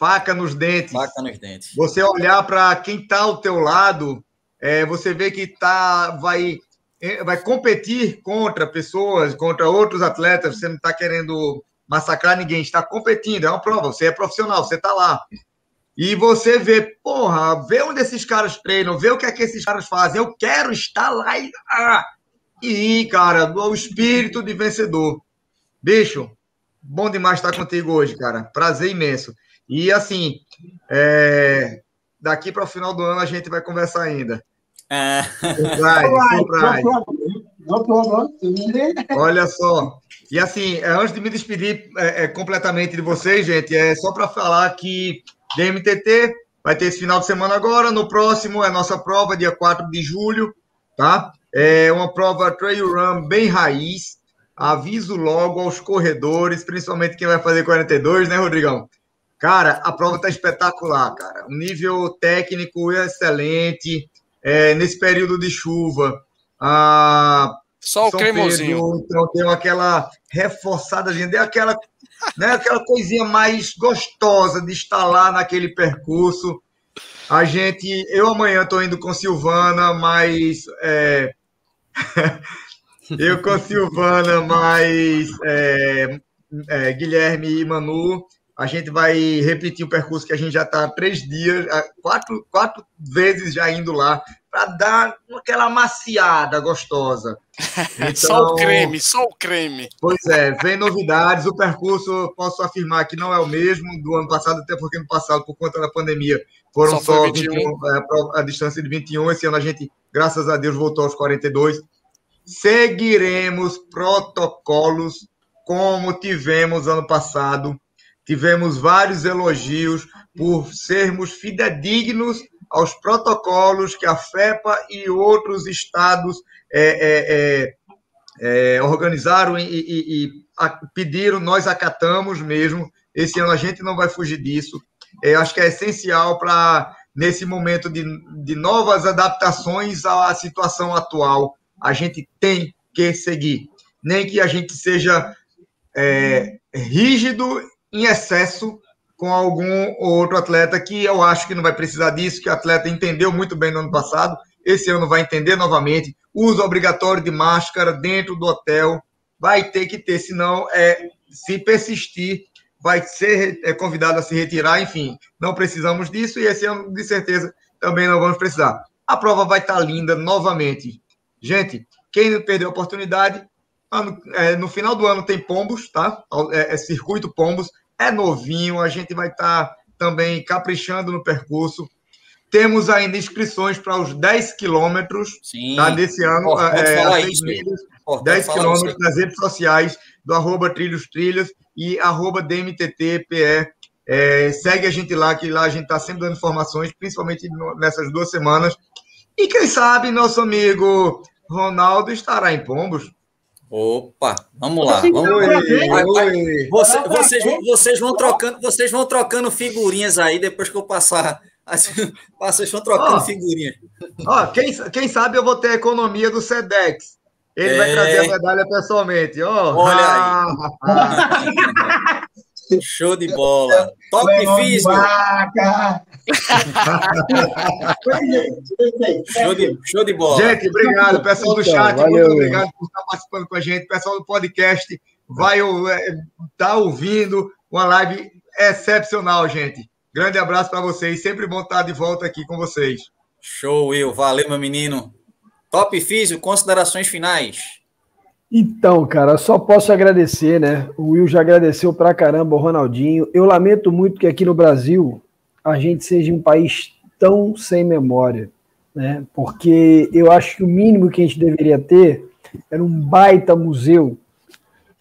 faca nos dentes.
Faca nos dentes.
Você olhar para quem está ao teu lado, é, você vê que tá, vai, é, vai competir contra pessoas, contra outros atletas, você não está querendo massacrar ninguém, está competindo, é uma prova, você é profissional, você está lá. E você vê, porra, vê onde esses caras treinam, vê o que é que esses caras fazem. Eu quero estar lá e. Ah! E, cara, o espírito de vencedor. Bicho, bom demais estar contigo hoje, cara. Prazer imenso. E assim, é... daqui para o final do ano a gente vai conversar ainda. É. Olha só. E assim, antes de me despedir é, é, completamente de vocês, gente, é só para falar que DMTT. Vai ter esse final de semana agora. No próximo é nossa prova, dia 4 de julho, tá? É uma prova trail run bem raiz. Aviso logo aos corredores, principalmente quem vai fazer 42, né, Rodrigão? Cara, a prova tá espetacular, cara. Um nível técnico excelente. É, nesse período de chuva. Ah,
Só o São cremosinho.
Pedro, então deu aquela reforçada, gente, deu aquela né? Aquela coisinha mais gostosa de estar lá naquele percurso. A gente, eu amanhã estou indo com Silvana, mas é, eu com Silvana, mas é, é, Guilherme e Manu, a gente vai repetir o percurso que a gente já está há três dias, quatro, quatro vezes já indo lá para dar aquela maciada gostosa.
Então, só o creme, só o creme.
Pois é, vem novidades. O percurso, posso afirmar que não é o mesmo do ano passado, até porque no passado, por conta da pandemia, foram só, só 21. 21 a, a distância de 21. Esse ano a gente, graças a Deus, voltou aos 42. Seguiremos protocolos como tivemos ano passado. Tivemos vários elogios por sermos fidedignos aos protocolos que a FEPA e outros estados é, é, é, é organizaram e, e, e a, pediram, nós acatamos mesmo. Esse ano a gente não vai fugir disso. É, acho que é essencial para, nesse momento de, de novas adaptações à situação atual, a gente tem que seguir. Nem que a gente seja é, rígido em excesso, com algum outro atleta que eu acho que não vai precisar disso, que o atleta entendeu muito bem no ano passado, esse ano vai entender novamente. Uso obrigatório de máscara dentro do hotel, vai ter que ter, senão é, se persistir, vai ser é, convidado a se retirar, enfim, não precisamos disso e esse ano, de certeza, também não vamos precisar. A prova vai estar linda novamente. Gente, quem perdeu a oportunidade, é, no final do ano tem Pombos, tá? É, é circuito Pombos, é novinho, a gente vai estar tá também caprichando no percurso. Temos ainda inscrições para os 10 quilômetros tá, desse ano. Pô, é, isso, milhas, 10 quilômetros nas redes sociais do arroba Trilhos Trilhas e arroba DMTTPE. É, segue a gente lá, que lá a gente está sempre dando informações, principalmente nessas duas semanas. E quem sabe nosso amigo Ronaldo estará em Pombos.
Opa, vamos lá. Vamos oi, Você, vocês, vocês, vão trocando, vocês vão trocando figurinhas aí depois que eu passar. Vocês vão trocando oh, figurinhas.
Ó, quem, quem sabe eu vou ter a economia do SEDEX. Ele é... vai trazer a medalha pessoalmente. Oh,
Olha aí. Show de bola. Top físico. show, de, show de bola.
Gente, obrigado. Pessoal do chat, Valeu. muito obrigado por estar participando com a gente. Pessoal do podcast, vai estar é, tá ouvindo uma live excepcional, gente. Grande abraço para vocês. Sempre bom estar de volta aqui com vocês.
Show, Will. Valeu, meu menino. Top Físico, considerações finais.
Então, cara, só posso agradecer, né? O Will já agradeceu pra caramba o Ronaldinho. Eu lamento muito que aqui no Brasil a gente seja um país tão sem memória, né? Porque eu acho que o mínimo que a gente deveria ter era um baita museu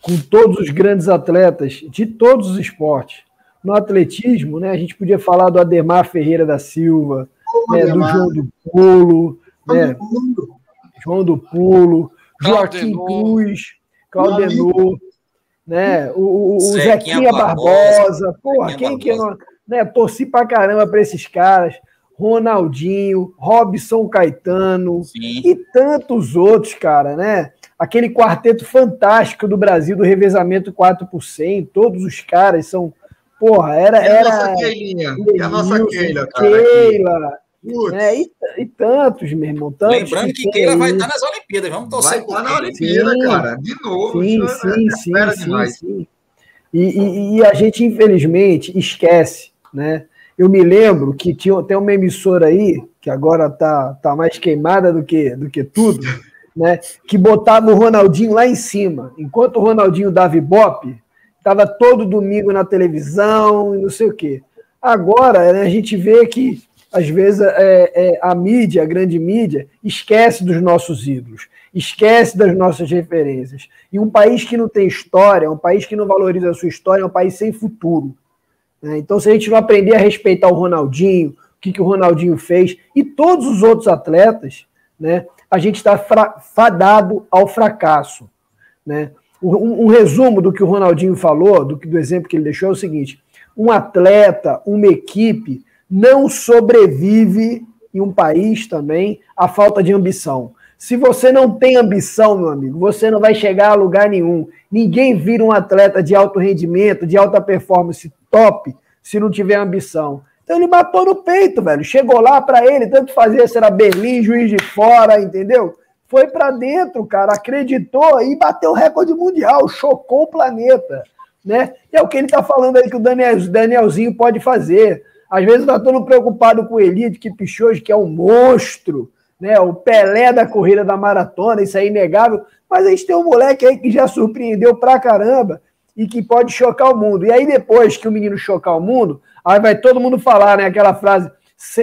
com todos os grandes atletas de todos os esportes. No atletismo, né, a gente podia falar do Ademar Ferreira da Silva, né, do João do Pulo, né, João do Pulo, Joaquim Cruz, Claudenor, né? O, o Zequinha, Barbosa, Barbosa, porra, quem Barbosa. que não. Né, torci pra caramba pra esses caras. Ronaldinho, Robson Caetano Sim. e tantos outros, cara, né? Aquele quarteto fantástico do Brasil do revezamento 4 por 100, todos os caras são. Porra, era. É a nossa
Keilinha, é a nossa Keila,
cara. Keila, é, e, e, tantos, meu irmão. Tantos
Lembrando que, que Keila vai estar nas Olimpíadas, vamos torcer
vai estar na Olimpíada, sim, cara, de novo.
Sim, sim, é, sim, é sim, sim, E, e, e, a gente, infelizmente, esquece, né? Eu me lembro que tinha, tem uma emissora aí, que agora tá, tá mais queimada do que, do que tudo, né? Que botava o Ronaldinho lá em cima. Enquanto o Ronaldinho dava ibope, estava todo domingo na televisão e não sei o quê. Agora, né, a gente vê que às vezes é, é, a mídia, a grande mídia, esquece dos nossos ídolos, esquece das nossas referências. E um país que não tem história, um país que não valoriza a sua história, é um país sem futuro. Né? Então, se a gente não aprender a respeitar o Ronaldinho, o que, que o Ronaldinho fez, e todos os outros atletas, né, a gente está fadado ao fracasso. Né? Um, um, resumo do que o Ronaldinho falou, do, do exemplo que ele deixou, é o seguinte: um atleta, uma equipe, não sobrevive em um país também a falta de ambição. Se você não tem ambição, meu amigo, você não vai chegar a lugar nenhum. Ninguém vira um atleta de alto rendimento, de alta performance top, se não tiver ambição. Então ele matou no peito, velho. Chegou lá para ele, tanto fazia se era Berlim, juiz de fora, entendeu? Foi para dentro, cara, acreditou e bateu o recorde mundial, chocou o planeta, né? E é o que ele tá falando aí que o Daniel, Danielzinho pode fazer. Às vezes nós estamos preocupados com o Elite, que Pichoge, que é um monstro, né? O Pelé da corrida da maratona, isso é inegável. Mas a gente tem um moleque aí que já surpreendeu pra caramba e que pode chocar o mundo. E aí, depois que o menino chocar o mundo, aí vai todo mundo falar, né? Aquela frase: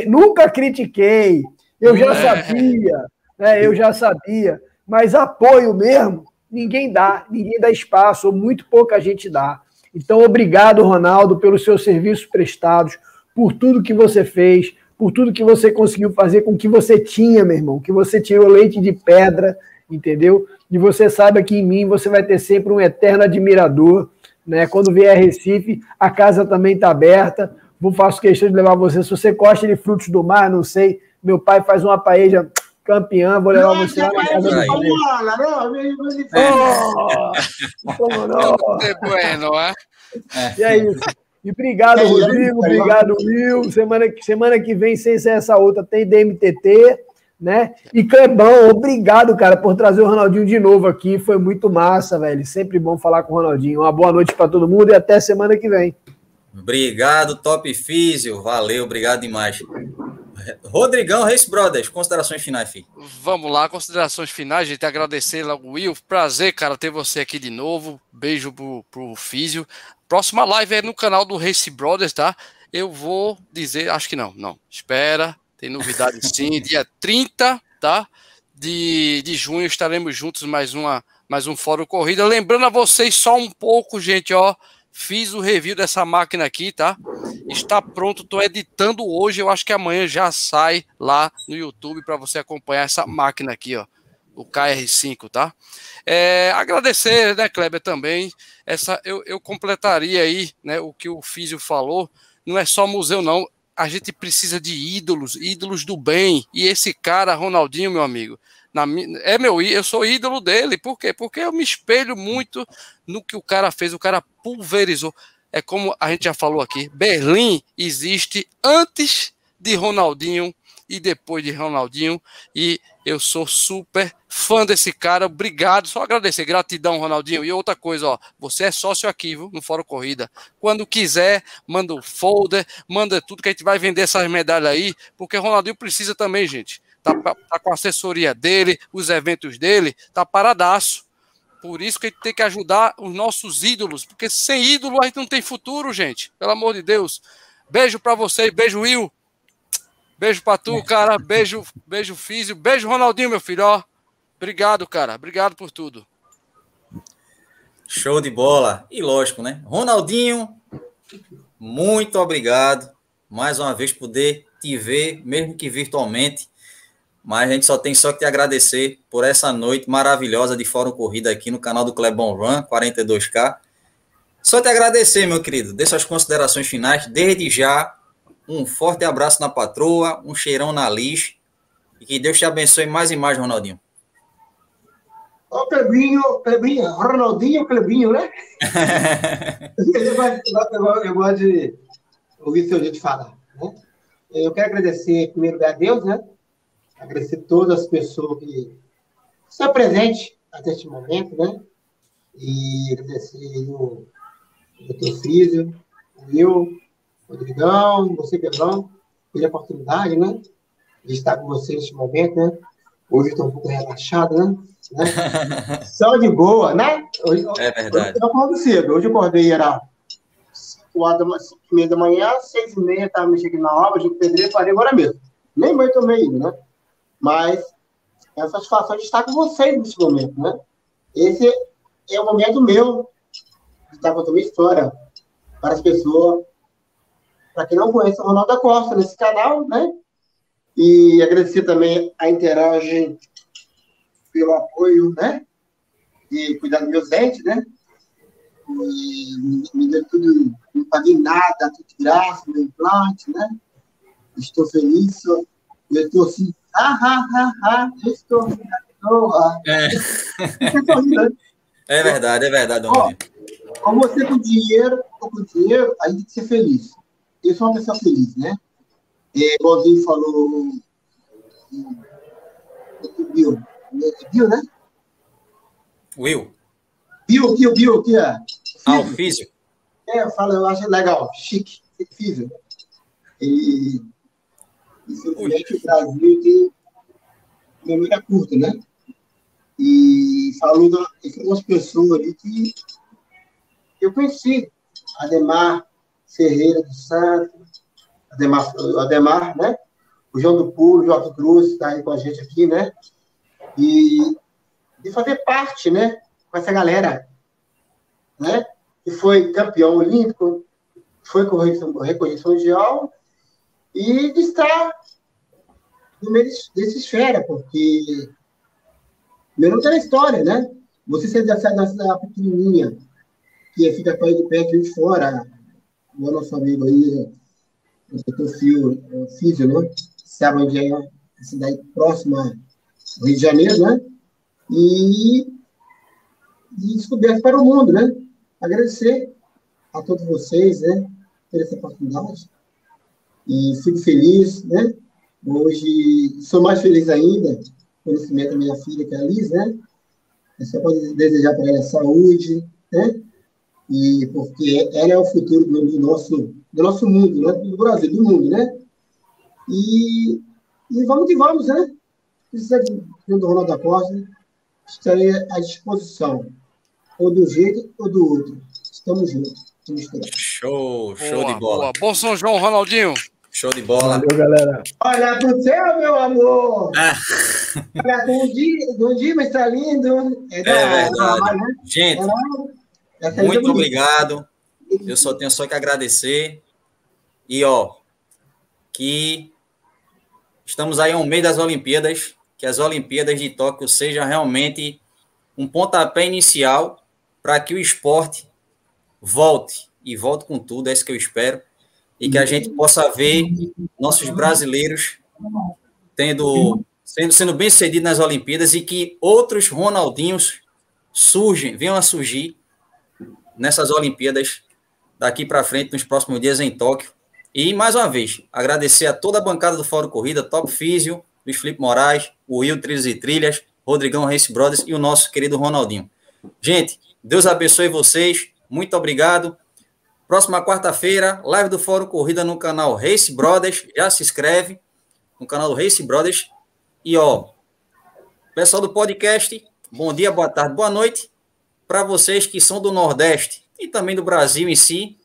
nunca critiquei, eu já é. sabia, né? Eu já sabia. Mas apoio mesmo, ninguém dá, ninguém dá espaço, ou muito pouca gente dá. Então, obrigado, Ronaldo, pelos seus serviços prestados por tudo que você fez, por tudo que você conseguiu fazer com o que você tinha, meu irmão, que você tirou leite de pedra, entendeu? E você sabe que em mim você vai ter sempre um eterno admirador, né? Quando vier a Recife, a casa também está aberta. Vou faço questão de levar você. Se você gosta de frutos do mar, não sei, meu pai faz uma paeja campeã, vou levar você lá na casa do pai. Oh, não. É bueno, é? E é isso. E obrigado, é, Rodrigo. Obrigado, Will. Semana, semana que vem, sem ser essa outra, tem DMTT, né? E Clebão, obrigado, cara, por trazer o Ronaldinho de novo aqui. Foi muito massa, velho. Sempre bom falar com o Ronaldinho. Uma boa noite para todo mundo e até semana que vem.
Obrigado, Top Físio. Valeu, obrigado demais. Rodrigão, Race Brothers, considerações finais, filho.
Vamos lá, considerações finais, gente. Agradecer lá o Will. Prazer, cara, ter você aqui de novo. Beijo pro, pro Físio. Próxima live é no canal do Race Brothers, tá? Eu vou dizer, acho que não, não. Espera, tem novidade sim. Dia 30, tá? De, de junho estaremos juntos mais uma mais um Fórum Corrida. Lembrando a vocês só um pouco, gente, ó. Fiz o review dessa máquina aqui, tá? Está pronto, tô editando hoje. Eu acho que amanhã já sai lá no YouTube para você acompanhar essa máquina aqui, ó. O KR5, tá? É, agradecer, né, Kleber, também. Essa, eu, eu completaria aí né, o que o Físio falou. Não é só museu, não. A gente precisa de ídolos, ídolos do bem. E esse cara, Ronaldinho, meu amigo, na, é meu eu sou ídolo dele. Por quê? Porque eu me espelho muito no que o cara fez. O cara pulverizou. É como a gente já falou aqui: Berlim existe antes de Ronaldinho e depois de Ronaldinho. E eu sou super fã desse cara. Obrigado, só agradecer. Gratidão, Ronaldinho. E outra coisa, ó, você é sócio aqui, viu, no Fórum Corrida. Quando quiser, manda o folder, manda tudo que a gente vai vender essas medalhas aí, porque Ronaldinho precisa também, gente. Tá, tá com a assessoria dele, os eventos dele, tá paradaço. Por isso que a gente tem que ajudar os nossos ídolos, porque sem ídolo a gente não tem futuro, gente. Pelo amor de Deus. Beijo para vocês, beijo Will. Beijo pra tu, cara. Beijo, beijo, Físio. Beijo, Ronaldinho, meu filho. Ó. Obrigado, cara. Obrigado por tudo.
Show de bola. E lógico, né? Ronaldinho, muito obrigado. Mais uma vez poder te ver, mesmo que virtualmente. Mas a gente só tem só que te agradecer por essa noite maravilhosa de Fórum Corrida aqui no canal do Clebon Run 42K. Só te agradecer, meu querido. Dê suas considerações finais. Desde já, um forte abraço na patroa, um cheirão na lixa. E que Deus te abençoe mais e mais, Ronaldinho.
Ô, Clebinho, Clebinho, Ronaldinho Clebinho, né? eu, gosto de ouvir seu jeito de falar. Né? Eu quero agradecer, em primeiro lugar, a Deus, né? Agradecer todas as pessoas que estão presentes até este momento, né? E agradecer o Dr. Físio, o Will, Rodrigão, você, Pedrão, pela oportunidade, né? De estar com vocês neste momento, né? Hoje estou um pouco relaxado, né? né? Só de boa, né?
Hoje, é verdade.
Eu acordando cedo. Hoje eu acordei, era 5 horas meia da manhã, 6 e meia, estava mexendo aqui na obra, de pedreiro, parei agora mesmo. Nem banho tomei ainda, né? Mas é a satisfação de estar com vocês nesse momento, né? Esse é o momento meu de estar contando minha história para as pessoas para quem não conhece o Ronaldo da Costa nesse canal, né? E agradecer também a Interage pelo apoio, né? E cuidar dos meus dentes, né? E me deu tudo, não paguei nada, tudo de graça, meu implante, né? Estou feliz, eu estou assim, ah, ah, ah, ah, estou
é. é verdade, é verdade,
Ó, Com você com dinheiro, ou com dinheiro, a gente tem que ser feliz eu sou uma pessoa feliz, né? É, Godinho falou. Bill. Bill, né?
Will.
Bill, Bill, Bill, que é?
Ah, o físico.
É, eu falo, eu acho legal, chique, físico. E, infelizmente, o Brasil tem memória curta, né? E falou de umas pessoas ali que eu conheci. Ademar Ferreira dos Santos, Ademar, Ademar, né? O João do Pulo, Joaquim Cruz, está aí com a gente aqui, né? E de fazer parte, né? Com essa galera, né? Que foi campeão olímpico, foi reconhecido mundial e de estar no meio desse esfera, porque meu não tem a história, né? Você ser dessa, dessa pequenininha, que fica com de pé de fora, o nosso amigo aí, o doutor Fio, Físio, né? Sabe onde é cidade próxima ao Rio de Janeiro, né? E, e descoberto para o mundo, né? Agradecer a todos vocês, né? Por essa oportunidade. E fico feliz, né? Hoje sou mais feliz ainda com o nascimento da minha filha, que é a Liz, né? Eu só posso desejar para ela saúde, né? E porque ela é o futuro do, do nosso, do nosso mundo, né? do Brasil, do mundo, né? E, e vamos que vamos, né? Precisa de, do Ronaldo da Costa, estarei à disposição, ou do jeito ou do outro. Estamos juntos.
Show, show boa, de bola. Boa.
Bom São João, Ronaldinho.
Show de bola.
Valeu, galera.
Olha pro céu, meu amor. Ah. Olha, bom dia, bom dia, mas tá lindo.
É, é verdade. Né? Gente, é muito obrigado. Eu só tenho só que agradecer. E, ó, que estamos aí ao meio das Olimpíadas. que as Olimpíadas de Tóquio seja realmente um pontapé inicial para que o esporte volte e volte com tudo, é isso que eu espero, e que a gente possa ver nossos brasileiros tendo sendo, sendo bem sucedidos nas Olimpíadas e que outros Ronaldinhos surgem, venham a surgir nessas Olimpíadas daqui para frente, nos próximos dias em Tóquio. E, mais uma vez, agradecer a toda a bancada do Fórum Corrida, Top Físio, Luiz Felipe Moraes, o Will Trilhos e Trilhas, Rodrigão Race Brothers e o nosso querido Ronaldinho. Gente, Deus abençoe vocês. Muito obrigado. Próxima quarta-feira, live do Fórum Corrida no canal Race Brothers. Já se inscreve no canal do Race Brothers. E, ó, pessoal do podcast, bom dia, boa tarde, boa noite. Para vocês que são do Nordeste e também do Brasil em si,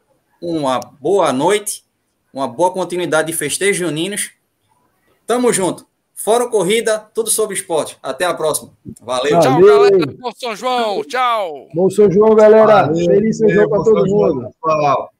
uma boa noite, uma boa continuidade de festejos juninos. Tamo junto. Fórum Corrida, tudo sobre esporte. Até a próxima. Valeu.
Tchau, galera. Bom São João. Tchau.
Bom São João, galera. Feliz São João para todo mundo. Tchau.